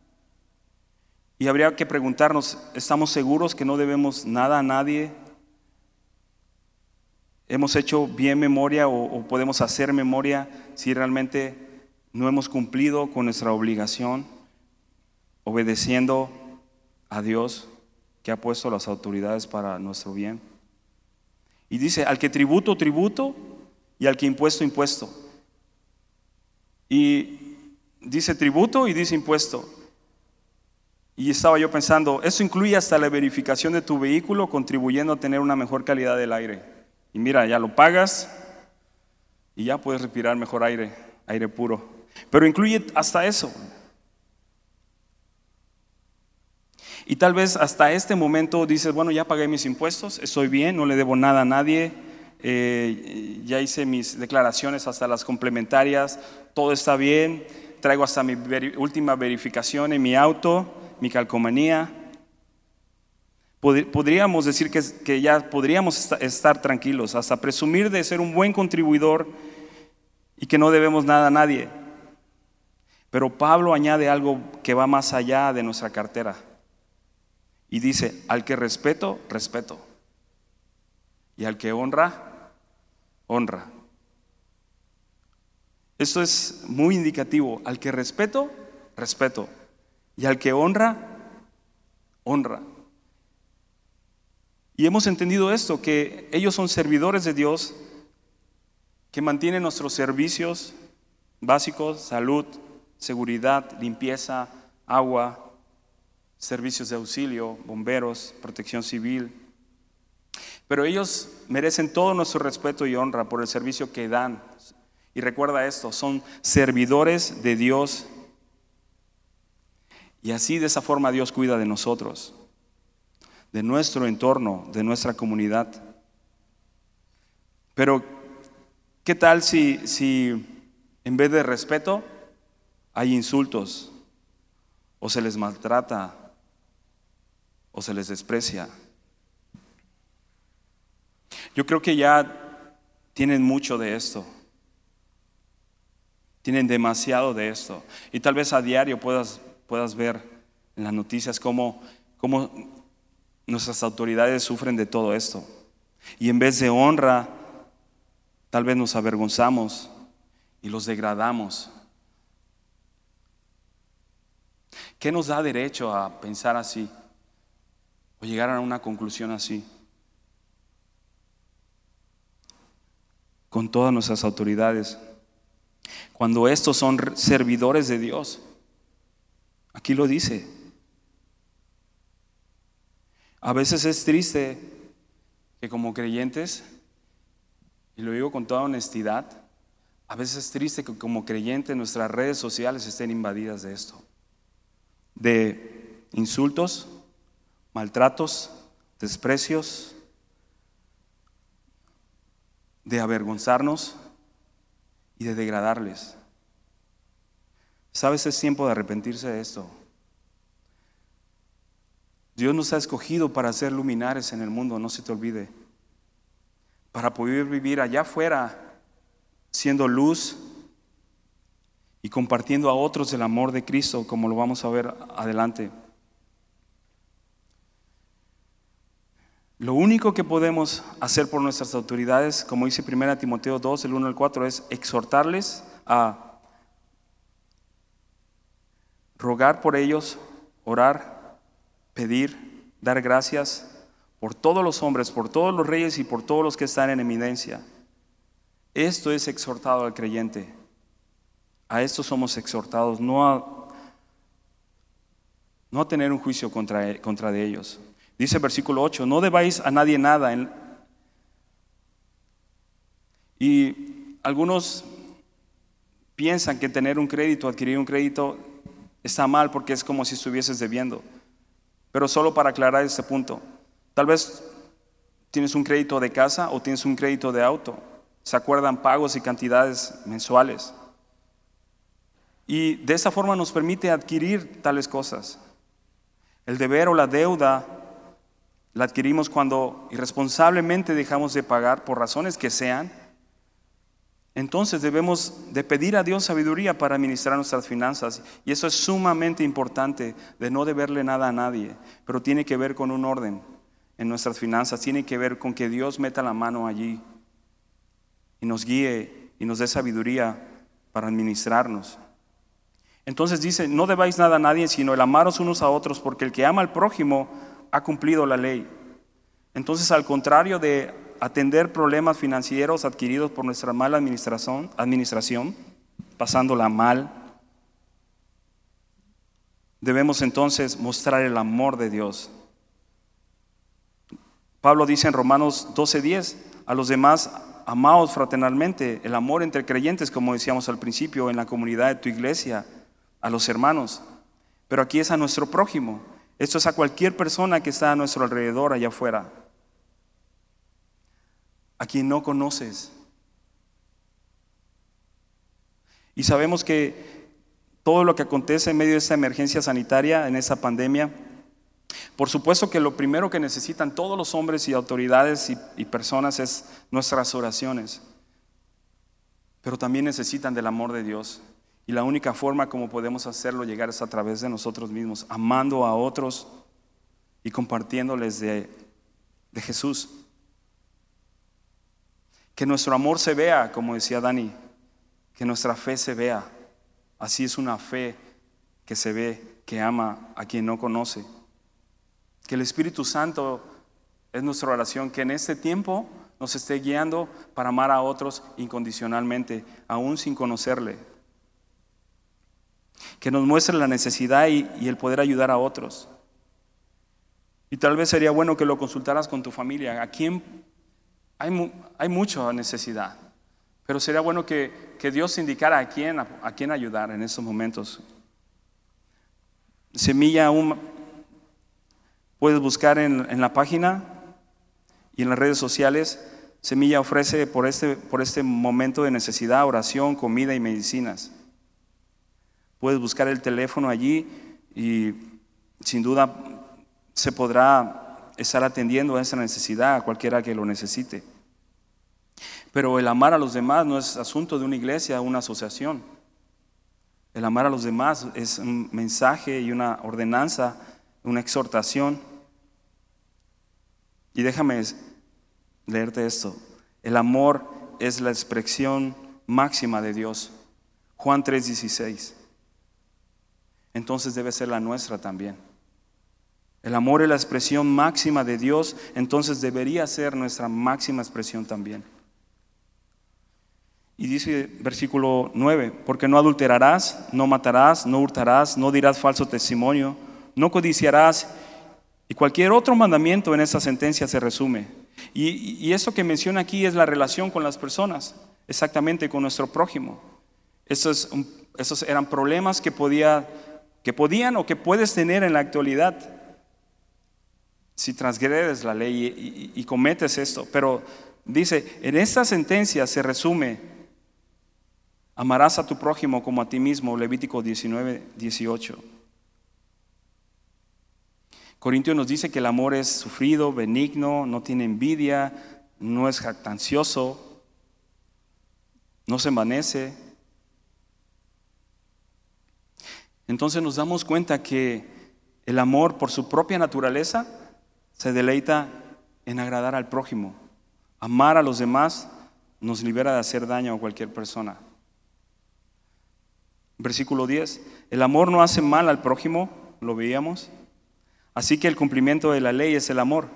Y habría que preguntarnos, ¿estamos seguros que no debemos nada a nadie? ¿Hemos hecho bien memoria o, podemos hacer memoria si realmente no hemos cumplido con nuestra obligación, obedeciendo a Dios que ha puesto las autoridades para nuestro bien? Y dice, al que tributo, tributo, y al que impuesto, impuesto. Y dice tributo y dice impuesto. Y estaba yo pensando, eso incluye hasta la verificación de tu vehículo, contribuyendo a tener una mejor calidad del aire. Y mira, ya lo pagas y ya puedes respirar mejor aire, aire puro. Pero incluye hasta eso. Y tal vez hasta este momento dices, bueno, ya pagué mis impuestos, estoy bien, no le debo nada a nadie, eh, ya hice mis declaraciones hasta las complementarias, todo está bien, traigo hasta mi última verificación en mi auto, mi calcomanía. Podríamos decir que, ya podríamos estar tranquilos, hasta presumir de ser un buen contribuidor y que no debemos nada a nadie. Pero Pablo añade algo que va más allá de nuestra cartera. Y dice, al que respeto, respeto. Y al que honra, honra. Esto es muy indicativo. Al que respeto, respeto. Y al que honra, honra. Y hemos entendido esto, que ellos son servidores de Dios, que mantienen nuestros servicios básicos, salud, seguridad, limpieza, agua, servicios de auxilio, bomberos, protección civil. Pero ellos merecen todo nuestro respeto y honra por el servicio que dan. Y recuerda esto, son servidores de Dios y así de esa forma Dios cuida de nosotros, de nuestro entorno, de nuestra comunidad. Pero, ¿qué tal si, si en vez de respeto hay insultos o se les maltrata o se les desprecia? Yo creo que ya tienen mucho de esto. Tienen demasiado de esto. Y tal vez a diario puedas puedas ver en las noticias cómo, cómo nuestras autoridades sufren de todo esto. Y en vez de honra, tal vez nos avergonzamos y los degradamos. ¿Qué nos da derecho a pensar así o llegar a una conclusión así? Con todas nuestras autoridades. Cuando estos son servidores de Dios. Aquí lo dice. A veces es triste que como creyentes, y lo digo con toda honestidad, a veces es triste que como creyentes nuestras redes sociales estén invadidas de esto, de insultos, maltratos, desprecios, de avergonzarnos y de degradarles. Sabes, es tiempo de arrepentirse de esto. Dios nos ha escogido para ser luminares en el mundo, no se te olvide. Para poder vivir allá afuera siendo luz y compartiendo a otros el amor de Cristo, como lo vamos a ver adelante. Lo único que podemos hacer por nuestras autoridades, como dice 1 Timoteo 2, el 1 al 4, es exhortarles a rogar por ellos, orar, pedir, dar gracias por todos los hombres, por todos los reyes y por todos los que están en eminencia. Esto es exhortado al creyente. A esto somos exhortados, no a, no a tener un juicio contra, contra de ellos. Dice el versículo 8, no debáis a nadie nada. y algunos piensan que tener un crédito, adquirir un crédito, está mal porque es como si estuvieses debiendo. Pero solo para aclarar este punto, tal vez tienes un crédito de casa o tienes un crédito de auto. Se acuerdan pagos y cantidades mensuales. Y de esa forma nos permite adquirir tales cosas. El deber o la deuda la adquirimos cuando irresponsablemente dejamos de pagar por razones que sean. Entonces debemos de pedir a Dios sabiduría para administrar nuestras finanzas. Y eso es sumamente importante, de no deberle nada a nadie. Pero tiene que ver con un orden en nuestras finanzas. Tiene que ver con que Dios meta la mano allí y nos guíe y nos dé sabiduría para administrarnos. Entonces dice, no debáis nada a nadie, sino el amaros unos a otros, porque el que ama al prójimo ha cumplido la ley. Entonces, al contrario de atender problemas financieros adquiridos por nuestra mala administración, administración pasándola mal, debemos entonces mostrar el amor de Dios. Pablo dice en Romanos 12:10, a los demás amaos fraternalmente, el amor entre creyentes, como decíamos al principio, en la comunidad de tu iglesia, a los hermanos. Pero aquí es a nuestro prójimo. Esto es a cualquier persona que está a nuestro alrededor allá afuera. A quien no conoces. Y sabemos que todo lo que acontece en medio de esta emergencia sanitaria, en esta pandemia, por supuesto que lo primero que necesitan todos los hombres y autoridades y, personas es nuestras oraciones, pero también necesitan del amor de Dios. Y la única forma como podemos hacerlo llegar es a través de nosotros mismos, amando a otros y compartiéndoles de, Jesús. Que nuestro amor se vea, como decía Dani, que nuestra fe se vea. Así es una fe que se ve, que ama a quien no conoce. Que el Espíritu Santo es nuestra oración, que en este tiempo nos esté guiando para amar a otros incondicionalmente, aún sin conocerle. Que nos muestre la necesidad y, el poder ayudar a otros. Y tal vez sería bueno que lo consultaras con tu familia. ¿A quién hay, hay mucha necesidad? Pero sería bueno que, Dios indicara a quién, a, quién ayudar en estos momentos. Semilla aún Puedes buscar en, la página y en las redes sociales. Semilla ofrece por este, por este momento de necesidad oración, comida y medicinas. Puedes buscar el teléfono allí y sin duda se podrá estar atendiendo a esa necesidad a cualquiera que lo necesite. Pero el amar a los demás no es asunto de una iglesia una asociación. El amar a los demás es un mensaje y una ordenanza, una exhortación y déjame leerte esto. El amor es la expresión máxima de Dios. Juan 3:16. Entonces debe ser la nuestra también. El amor es la expresión máxima de Dios, entonces debería ser nuestra máxima expresión también. Y dice versículo 9, porque no adulterarás, no matarás, no hurtarás, no dirás falso testimonio, no codiciarás y cualquier otro mandamiento en esa sentencia se resume. Y, eso que menciona aquí es la relación con las personas, exactamente con nuestro prójimo. Esos, esos eran problemas que, podía, que podían o que puedes tener en la actualidad si transgredes la ley y, cometes esto. Pero dice, en esta sentencia se resume, amarás a tu prójimo como a ti mismo, Levítico 19, 18. Corintios nos dice que el amor es sufrido, benigno, no tiene envidia, no es jactancioso, no se envanece. Entonces nos damos cuenta que el amor por su propia naturaleza se deleita en agradar al prójimo. Amar a los demás nos libera de hacer daño a cualquier persona. Versículo 10. El amor no hace mal al prójimo, lo veíamos. Así que el cumplimiento de la ley es el amor.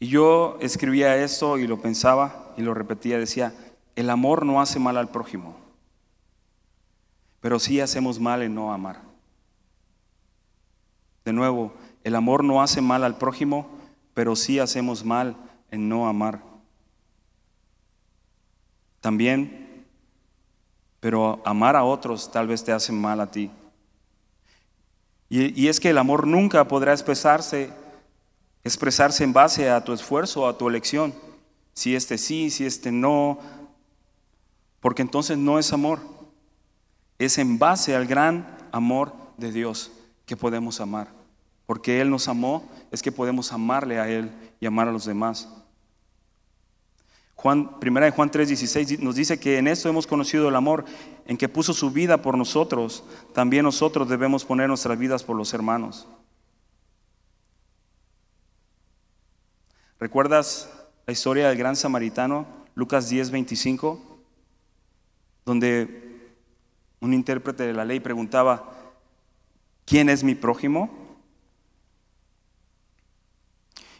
Y yo escribía esto y lo pensaba y lo repetía, decía, el amor no hace mal al prójimo, pero sí hacemos mal en no amar. De nuevo, el amor no hace mal al prójimo, pero sí hacemos mal en no amar. También, pero amar a otros tal vez te hace mal a ti. Y, es que el amor nunca podrá expresarse, expresarse en base a tu esfuerzo, a tu elección. Si este sí, si este no. porque entonces no es amor, es en base al gran amor de Dios que podemos amar. Porque Él nos amó, es que podemos amarle a Él y amar a los demás. Juan, primera de Juan 3:16 nos dice que en esto hemos conocido el amor, en que puso su vida por nosotros, también nosotros debemos poner nuestras vidas por los hermanos. ¿Recuerdas la historia del gran samaritano, Lucas 10:25, donde un intérprete de la ley preguntaba, ¿quién es mi prójimo?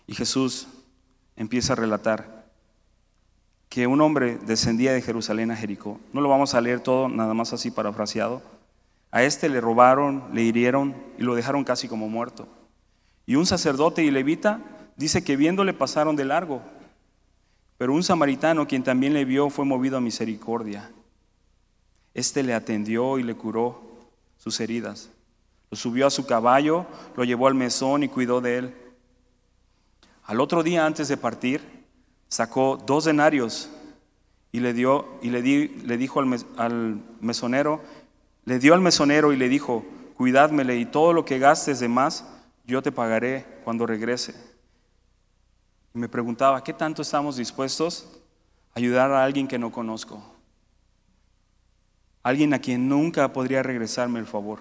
Y Jesús empieza a relatar que un hombre descendía de Jerusalén a Jericó. No lo vamos a leer todo, nada más así parafraseado. A este le robaron, le hirieron y lo dejaron casi como muerto. Y un sacerdote y levita dice que viéndole pasaron de largo. Pero un samaritano, quien también le vio, fue movido a misericordia. Este le atendió y le curó sus heridas. Lo subió a su caballo, lo llevó al mesón y cuidó de él. Al otro día antes de partir, sacó dos denarios y le dio y le, dijo al, mesonero, le dio al mesonero y le dijo, cuidádmele y todo lo que gastes de más, yo te pagaré cuando regrese. Y me preguntaba, ¿qué tanto estamos dispuestos a ayudar a alguien que no conozco? Alguien a quien nunca podría regresarme el favor.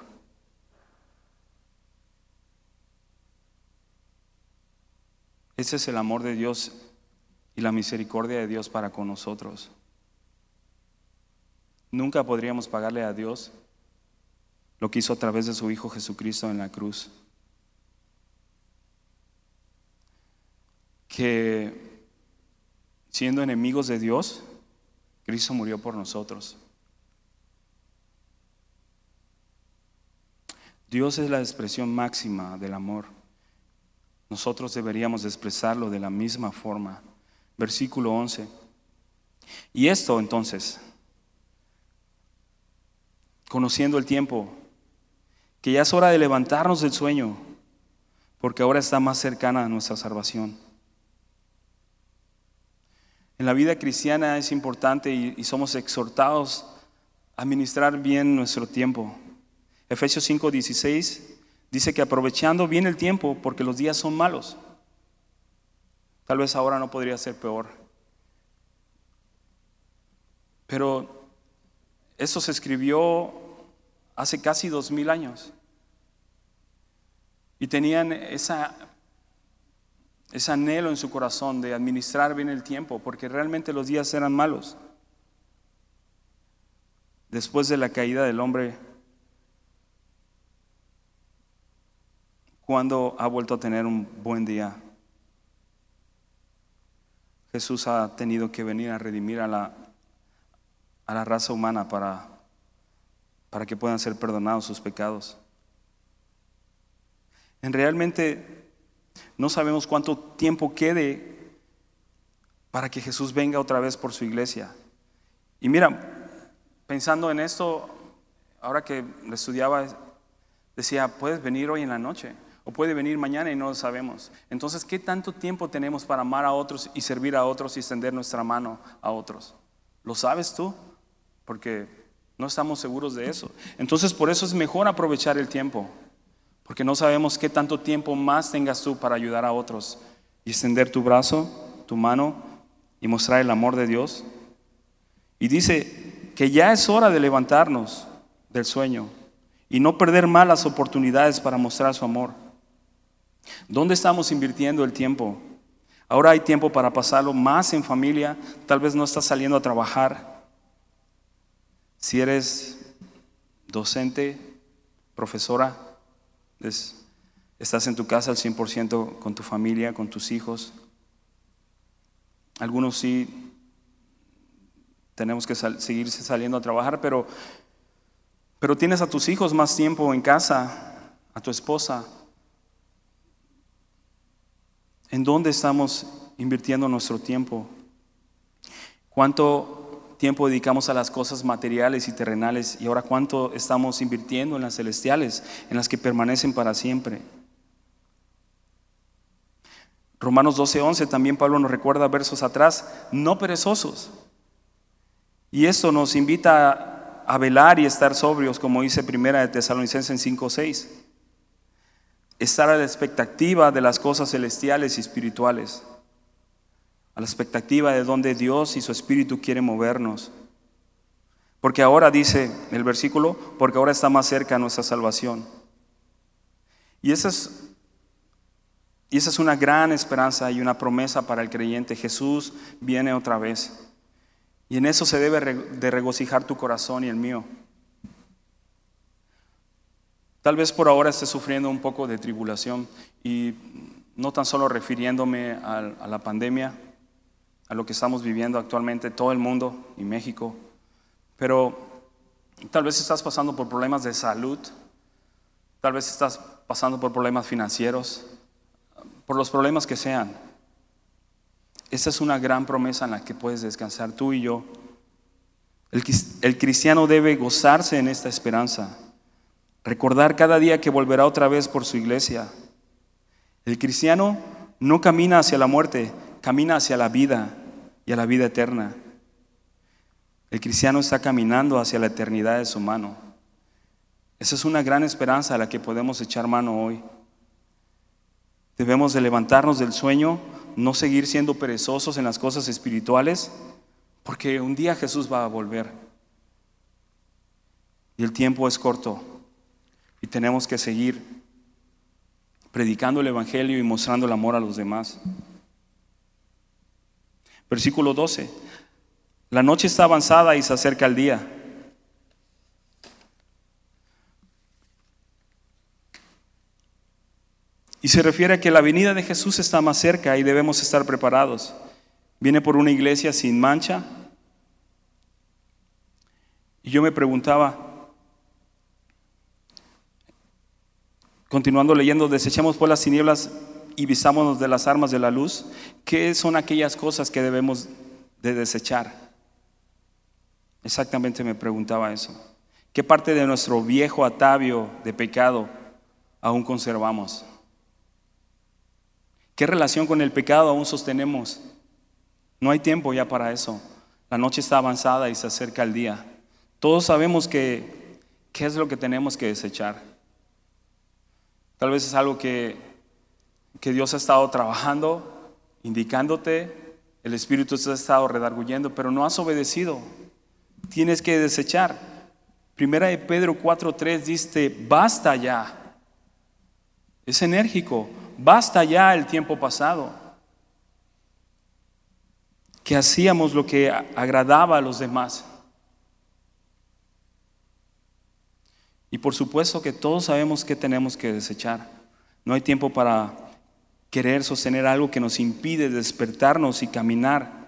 Ese es el amor de Dios y la misericordia de Dios para con nosotros. Nunca podríamos pagarle a Dios lo que hizo a través de su Hijo Jesucristo en la cruz. Que siendo enemigos de Dios, Cristo murió por nosotros. Dios es la expresión máxima del amor. Nosotros deberíamos expresarlo de la misma forma. Versículo 11. Y esto entonces, conociendo el tiempo, que ya es hora de levantarnos del sueño, porque ahora está más cercana a nuestra salvación. En la vida cristiana es importante y, somos exhortados a administrar bien nuestro tiempo. Efesios 5:16 Dice que aprovechando bien el tiempo porque los días son malos. Tal vez ahora no podría ser peor. Pero eso se escribió hace casi dos mil años. Y tenían ese anhelo en su corazón de administrar bien el tiempo, porque realmente los días eran malos. Después de la caída del hombre, ¿Cuándo ha vuelto a tener un buen día? Jesús ha tenido que venir a redimir a la, a la raza humana para, para que puedan ser perdonados sus pecados. En realmente no sabemos cuánto tiempo quede para que Jesús venga otra vez por su iglesia. Y mira, pensando en esto, ahora que estudiaba, decía, puedes venir hoy en la noche. O puede venir mañana y no lo sabemos. Entonces, ¿qué tanto tiempo tenemos para amar a otros y servir a otros y extender nuestra mano a otros? ¿Lo sabes tú? Porque no estamos seguros de eso. Entonces, por eso es mejor aprovechar el tiempo. Porque no sabemos qué tanto tiempo más tengas tú para ayudar a otros y extender tu brazo, tu mano y mostrar el amor de Dios. Y dice que ya es hora de levantarnos del sueño y no perder malas oportunidades para mostrar su amor. ¿Dónde estamos invirtiendo el tiempo? Ahora hay tiempo para pasarlo más en familia. Tal vez no estás saliendo a trabajar. Si eres docente, profesora, estás en tu casa al 100% con tu familia, con tus hijos. Algunos sí tenemos que seguir saliendo a trabajar, pero, pero tienes a tus hijos más tiempo en casa, a tu esposa, ¿En dónde estamos invirtiendo nuestro tiempo? ¿Cuánto tiempo dedicamos a las cosas materiales y terrenales y ahora cuánto estamos invirtiendo en las celestiales, en las que permanecen para siempre? Romanos 12:11 también Pablo nos recuerda versos atrás, no perezosos. Y esto nos invita a velar y estar sobrios, como dice Primera de Tesalonicenses 5:6. Estar a la expectativa de las cosas celestiales y espirituales, a la expectativa de donde Dios y su Espíritu quieren movernos. Porque ahora dice el versículo, porque ahora está más cerca nuestra salvación. Y esa es, y esa es una gran esperanza y una promesa para el creyente. Jesús viene otra vez. Y en eso se debe de regocijar tu corazón y el mío. Tal vez por ahora estés sufriendo un poco de tribulación y no tan solo refiriéndome a, la pandemia, a lo que estamos viviendo actualmente todo el mundo y México, pero tal vez estás pasando por problemas de salud, tal vez estás pasando por problemas financieros, por los problemas que sean. Esa es una gran promesa en la que puedes descansar tú y yo. El, cristiano debe gozarse en esta esperanza, recordar cada día que volverá otra vez por su iglesia. El cristiano no camina hacia la muerte, camina hacia la vida y a la vida eterna. El cristiano está caminando hacia la eternidad de su mano. Esa es una gran esperanza a la que podemos echar mano hoy. Debemos de levantarnos del sueño, no seguir siendo perezosos en las cosas espirituales, porque un día Jesús va a volver. Y el tiempo es corto. Tenemos que seguir predicando el Evangelio y mostrando el amor a los demás. Versículo 12. La noche está avanzada y se acerca el día. Y se refiere a que la venida de Jesús está más cerca y debemos estar preparados. Viene por una iglesia sin mancha. Y yo me preguntaba, continuando leyendo, desechemos por las tinieblas y vistámonos de las armas de la luz. ¿Qué son aquellas cosas que debemos de desechar? Exactamente me preguntaba eso. ¿Qué parte de nuestro viejo atavio de pecado aún conservamos? ¿Qué relación con el pecado aún sostenemos? No hay tiempo ya para eso. La noche está avanzada y se acerca el día. Todos sabemos que qué es lo que tenemos que desechar. Tal vez es algo que, que Dios ha estado trabajando, indicándote, el Espíritu te ha estado redarguyendo, pero no has obedecido. Tienes que desechar. Primera de Pedro 4.3 dice, basta ya. Es enérgico. Basta ya el tiempo pasado, que hacíamos lo que agradaba a los demás. Y por supuesto que todos sabemos que tenemos que desechar. No hay tiempo para querer sostener algo que nos impide despertarnos y caminar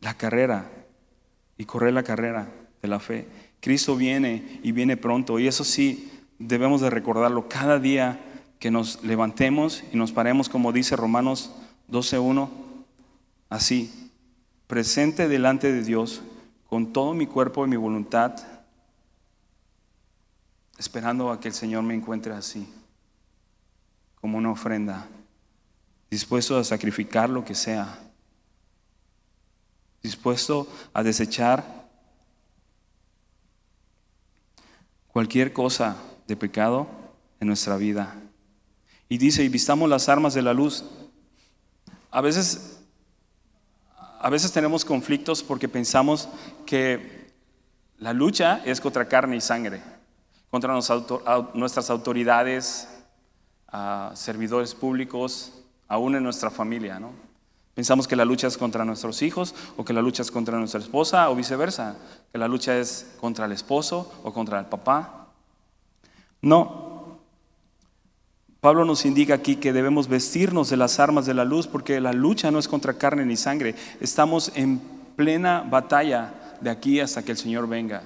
la carrera y correr la carrera de la fe. Cristo viene y viene pronto. Y eso sí, debemos de recordarlo cada día que nos levantemos y nos paremos, como dice Romanos 12.1, así, presente delante de Dios con todo mi cuerpo y mi voluntad, esperando a que el Señor me encuentre así, como una ofrenda, dispuesto a sacrificar lo que sea, dispuesto a desechar cualquier cosa de pecado en nuestra vida. Y dice, y vistamos las armas de la luz. A veces, a veces tenemos conflictos porque pensamos que la lucha es contra carne y sangre, contra nuestras autoridades, servidores públicos, aún en nuestra familia, ¿no? Pensamos que la lucha es contra nuestros hijos o que la lucha es contra nuestra esposa o viceversa, que la lucha es contra el esposo o contra el papá. No. Pablo nos indica aquí que debemos vestirnos de las armas de la luz porque la lucha no es contra carne ni sangre. Estamos en plena batalla de aquí hasta que el Señor venga.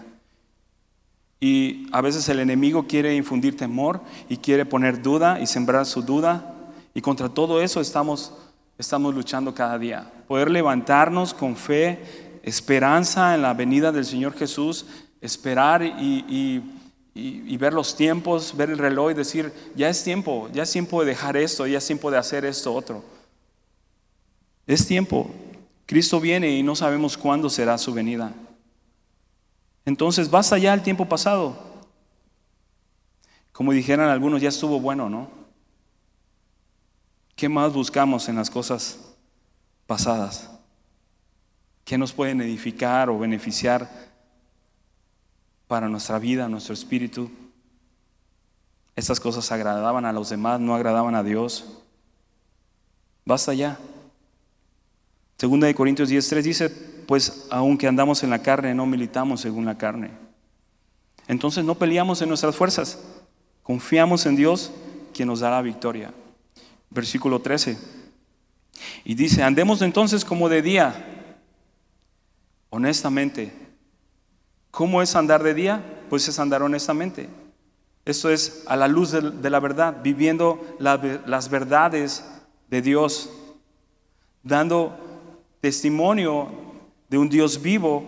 Y a veces el enemigo quiere infundir temor y quiere poner duda y sembrar su duda. Y contra todo eso estamos, estamos luchando cada día. Poder levantarnos con fe, esperanza en la venida del Señor Jesús, esperar y y, ver los tiempos, ver el reloj y decir, ya es tiempo, ya es tiempo de dejar esto, ya es tiempo de hacer esto otro. Es tiempo. Cristo viene y no sabemos cuándo será su venida. Entonces, basta ya el tiempo pasado. Como dijeran algunos, ya estuvo bueno, ¿no? ¿Qué más buscamos en las cosas pasadas? ¿Qué nos pueden edificar o beneficiar para nuestra vida, nuestro espíritu? Estas cosas agradaban a los demás, no agradaban a Dios. Basta ya. Segunda de Corintios 10:3 dice, pues aunque andamos en la carne, no militamos según la carne. Entonces no peleamos en nuestras fuerzas, confiamos en Dios quien nos da la victoria. Versículo 13. Y dice, andemos entonces como de día, honestamente. ¿Cómo es andar de día? Pues es andar honestamente. Esto es a la luz de, la verdad, viviendo las verdades de Dios, dando testimonio de un Dios vivo,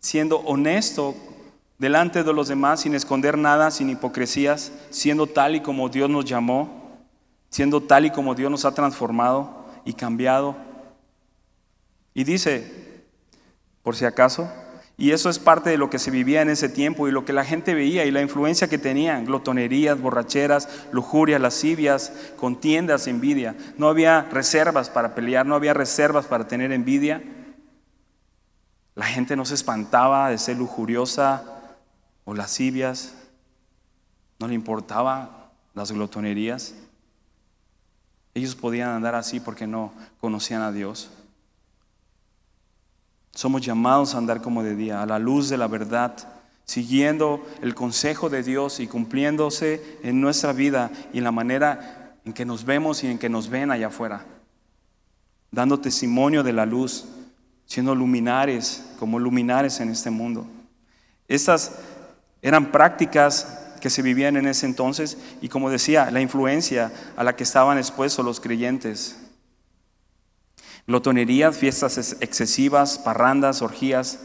siendo honesto delante de los demás, sin esconder nada, sin hipocresías, siendo tal y como Dios nos llamó, siendo tal y como Dios nos ha transformado y cambiado. Y dice, por si acaso, y eso es parte de lo que se vivía en ese tiempo y lo que la gente veía y la influencia que tenían, glotonerías, borracheras, lujurias, lascivias, contiendas, envidia. No había reservas para pelear, no había reservas para tener envidia. La gente no se espantaba de ser lujuriosa o lascivias, no le importaba las glotonerías. Ellos podían andar así porque no conocían a Dios. Somos llamados a andar como de día, a la luz de la verdad, siguiendo el consejo de Dios y cumpliéndose en nuestra vida y en la manera en que nos vemos y en que nos ven allá afuera, dando testimonio de la luz, siendo luminares, como luminares en este mundo. Estas eran prácticas que se vivían en ese entonces y como decía, la influencia a la que estaban expuestos los creyentes Glotonerías, fiestas excesivas, parrandas, orgías,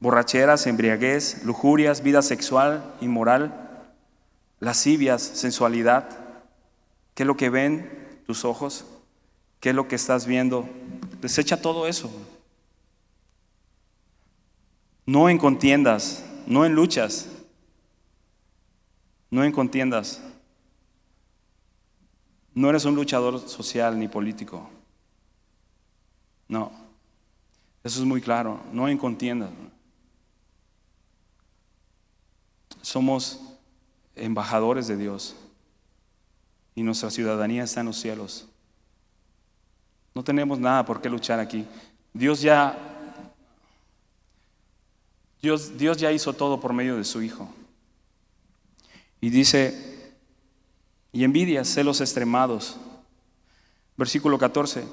borracheras, embriaguez, lujurias, vida sexual, inmoral, lascivias, sensualidad. ¿Qué es lo que ven tus ojos? ¿Qué es lo que estás viendo? Desecha todo eso. No en contiendas, no en luchas, no en contiendas. No eres un luchador social ni político. No, eso es muy claro, no en contienda. Somos embajadores de Dios y nuestra ciudadanía está en los cielos. No tenemos nada por qué luchar aquí. Dios ya, Dios, Dios ya hizo todo por medio de su Hijo. Y dice, y envidia, celos extremados. Versículo 14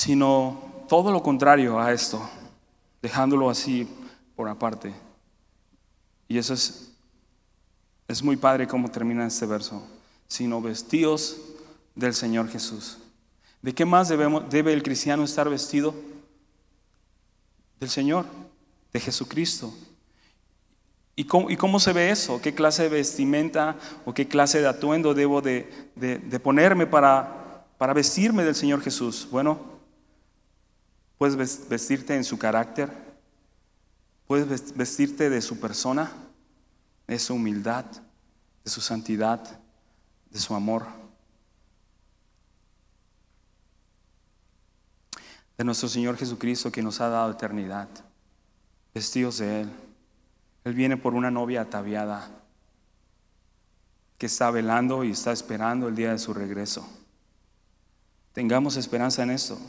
sino todo lo contrario a esto, dejándolo así por aparte. Y eso es, es muy padre cómo termina este verso, sino vestidos del Señor Jesús. ¿De qué más debemos, debe el cristiano estar vestido? Del Señor, de Jesucristo. ¿Y cómo, ¿Y cómo, se ve eso? ¿Qué clase de vestimenta o qué clase de atuendo debo de, de ponerme para, para vestirme del Señor Jesús? Bueno, Puedes vestirte en su carácter. Puedes vestirte de su persona, de su humildad, de su santidad, de su amor. De nuestro Señor Jesucristo que nos ha dado eternidad. Vestidos de Él. Él viene por una novia ataviada que está velando y está esperando el día de su regreso. Tengamos esperanza en esto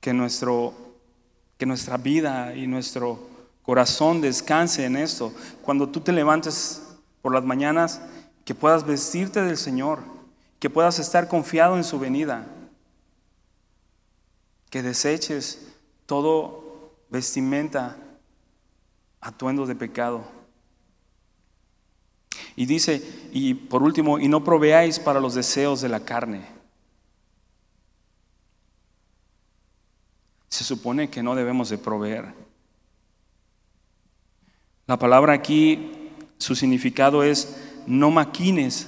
que, nuestro, que nuestra vida y nuestro corazón descanse en esto. Cuando tú te levantes por las mañanas, que puedas vestirte del Señor, que puedas estar confiado en su venida, que deseches todo vestimenta, atuendo de pecado. Y dice, y por último, y no proveáis para los deseos de la carne. Se supone que no debemos de proveer. La palabra aquí, su significado es no maquines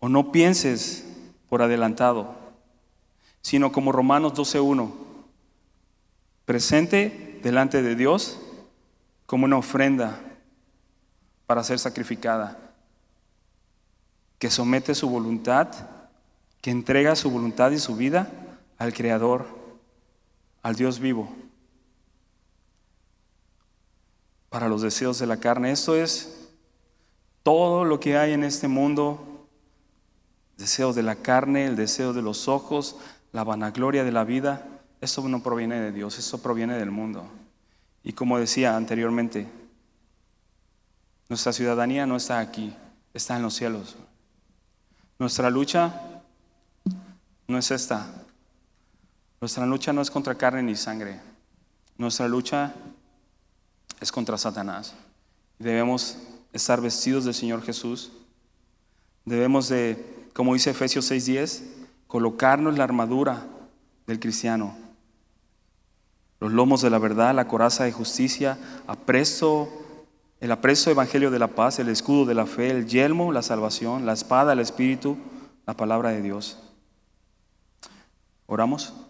o no pienses por adelantado, sino como Romanos 12.1, presente delante de Dios como una ofrenda para ser sacrificada, que somete su voluntad, que entrega su voluntad y su vida al Creador, al Dios vivo, para los deseos de la carne. Esto es todo lo que hay en este mundo, deseos de la carne, el deseo de los ojos, la vanagloria de la vida, eso no proviene de Dios, eso proviene del mundo. Y como decía anteriormente, nuestra ciudadanía no está aquí, está en los cielos. Nuestra lucha no es esta. Nuestra lucha no es contra carne ni sangre. Nuestra lucha es contra Satanás. Debemos estar vestidos del Señor Jesús. Debemos de, como dice Efesios 6:10, colocarnos la armadura del cristiano. Los lomos de la verdad, la coraza de justicia, apresto, el apresto evangelio de la paz, el escudo de la fe, el yelmo, la salvación, la espada, el espíritu, la palabra de Dios. Oramos.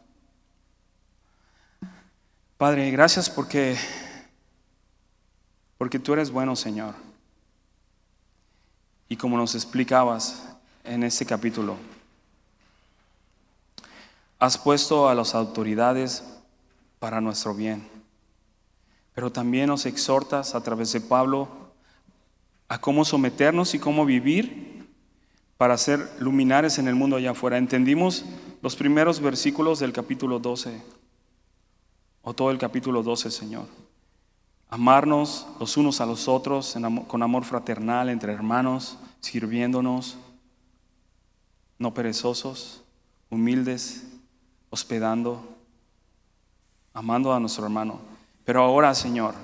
Padre, gracias porque porque tú eres bueno, Señor. Y como nos explicabas en este capítulo, Has puesto a las autoridades para nuestro bien, pero también nos exhortas a través de Pablo a cómo someternos y cómo vivir para ser luminares en el mundo allá afuera. Entendimos los primeros versículos del capítulo 12, o todo el capítulo 12, Señor. Amarnos los unos a los otros con amor fraternal entre hermanos, sirviéndonos, no perezosos, humildes, hospedando, amando a nuestro hermano. Pero ahora, Señor,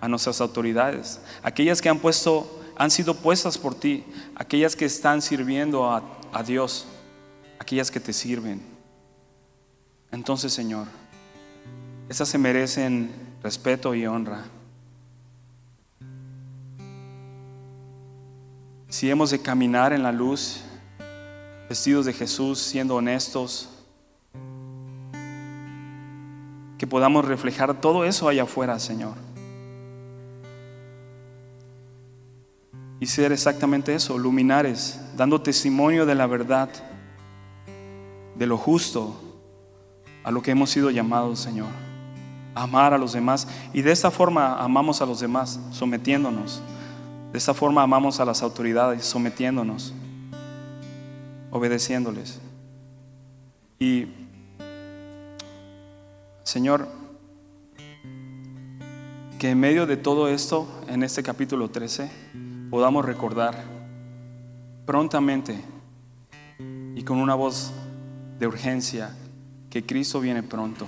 a nuestras autoridades, aquellas que han puesto, han sido puestas por ti, aquellas que están sirviendo a, a Dios, aquellas que te sirven. Entonces, Señor, esas se merecen respeto y honra. Si hemos de caminar en la luz, vestidos de Jesús, siendo honestos, que podamos reflejar todo eso allá afuera, Señor. Y ser exactamente eso, luminares, dando testimonio de la verdad, de lo justo, a lo que hemos sido llamados, Señor. Amar a los demás. Y de esta forma amamos a los demás, sometiéndonos. De esta forma amamos a las autoridades, sometiéndonos, obedeciéndoles. Y Señor, que en medio de todo esto, en este capítulo 13, podamos recordar prontamente y con una voz de urgencia que Cristo viene pronto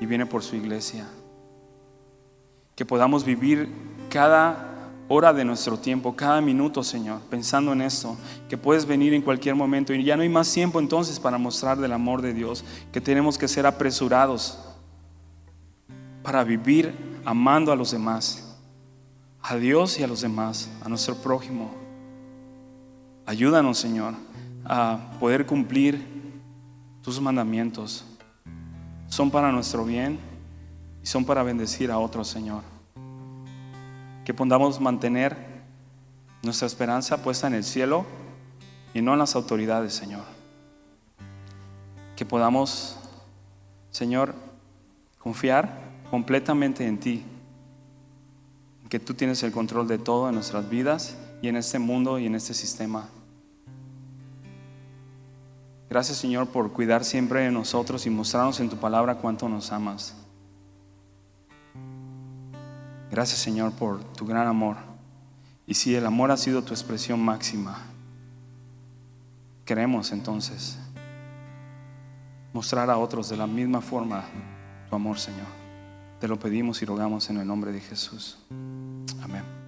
y viene por su iglesia. Que podamos vivir cada hora de nuestro tiempo, cada minuto, Señor, pensando en esto, que puedes venir en cualquier momento y ya no hay más tiempo entonces para mostrar del amor de Dios, que tenemos que ser apresurados para vivir amando a los demás, a Dios y a los demás, a nuestro prójimo. Ayúdanos, Señor, a poder cumplir tus mandamientos. Son para nuestro bien y son para bendecir a otros, Señor que podamos mantener nuestra esperanza puesta en el cielo y no en las autoridades, Señor. Que podamos, Señor, confiar completamente en ti, que tú tienes el control de todo en nuestras vidas y en este mundo y en este sistema. Gracias Señor por cuidar siempre de nosotros y mostrarnos en tu palabra cuánto nos amas. Gracias Señor por tu gran amor. Y si el amor ha sido tu expresión máxima, queremos entonces mostrar a otros de la misma forma tu amor, Señor. Te lo pedimos y rogamos en el nombre de Jesús. Amén.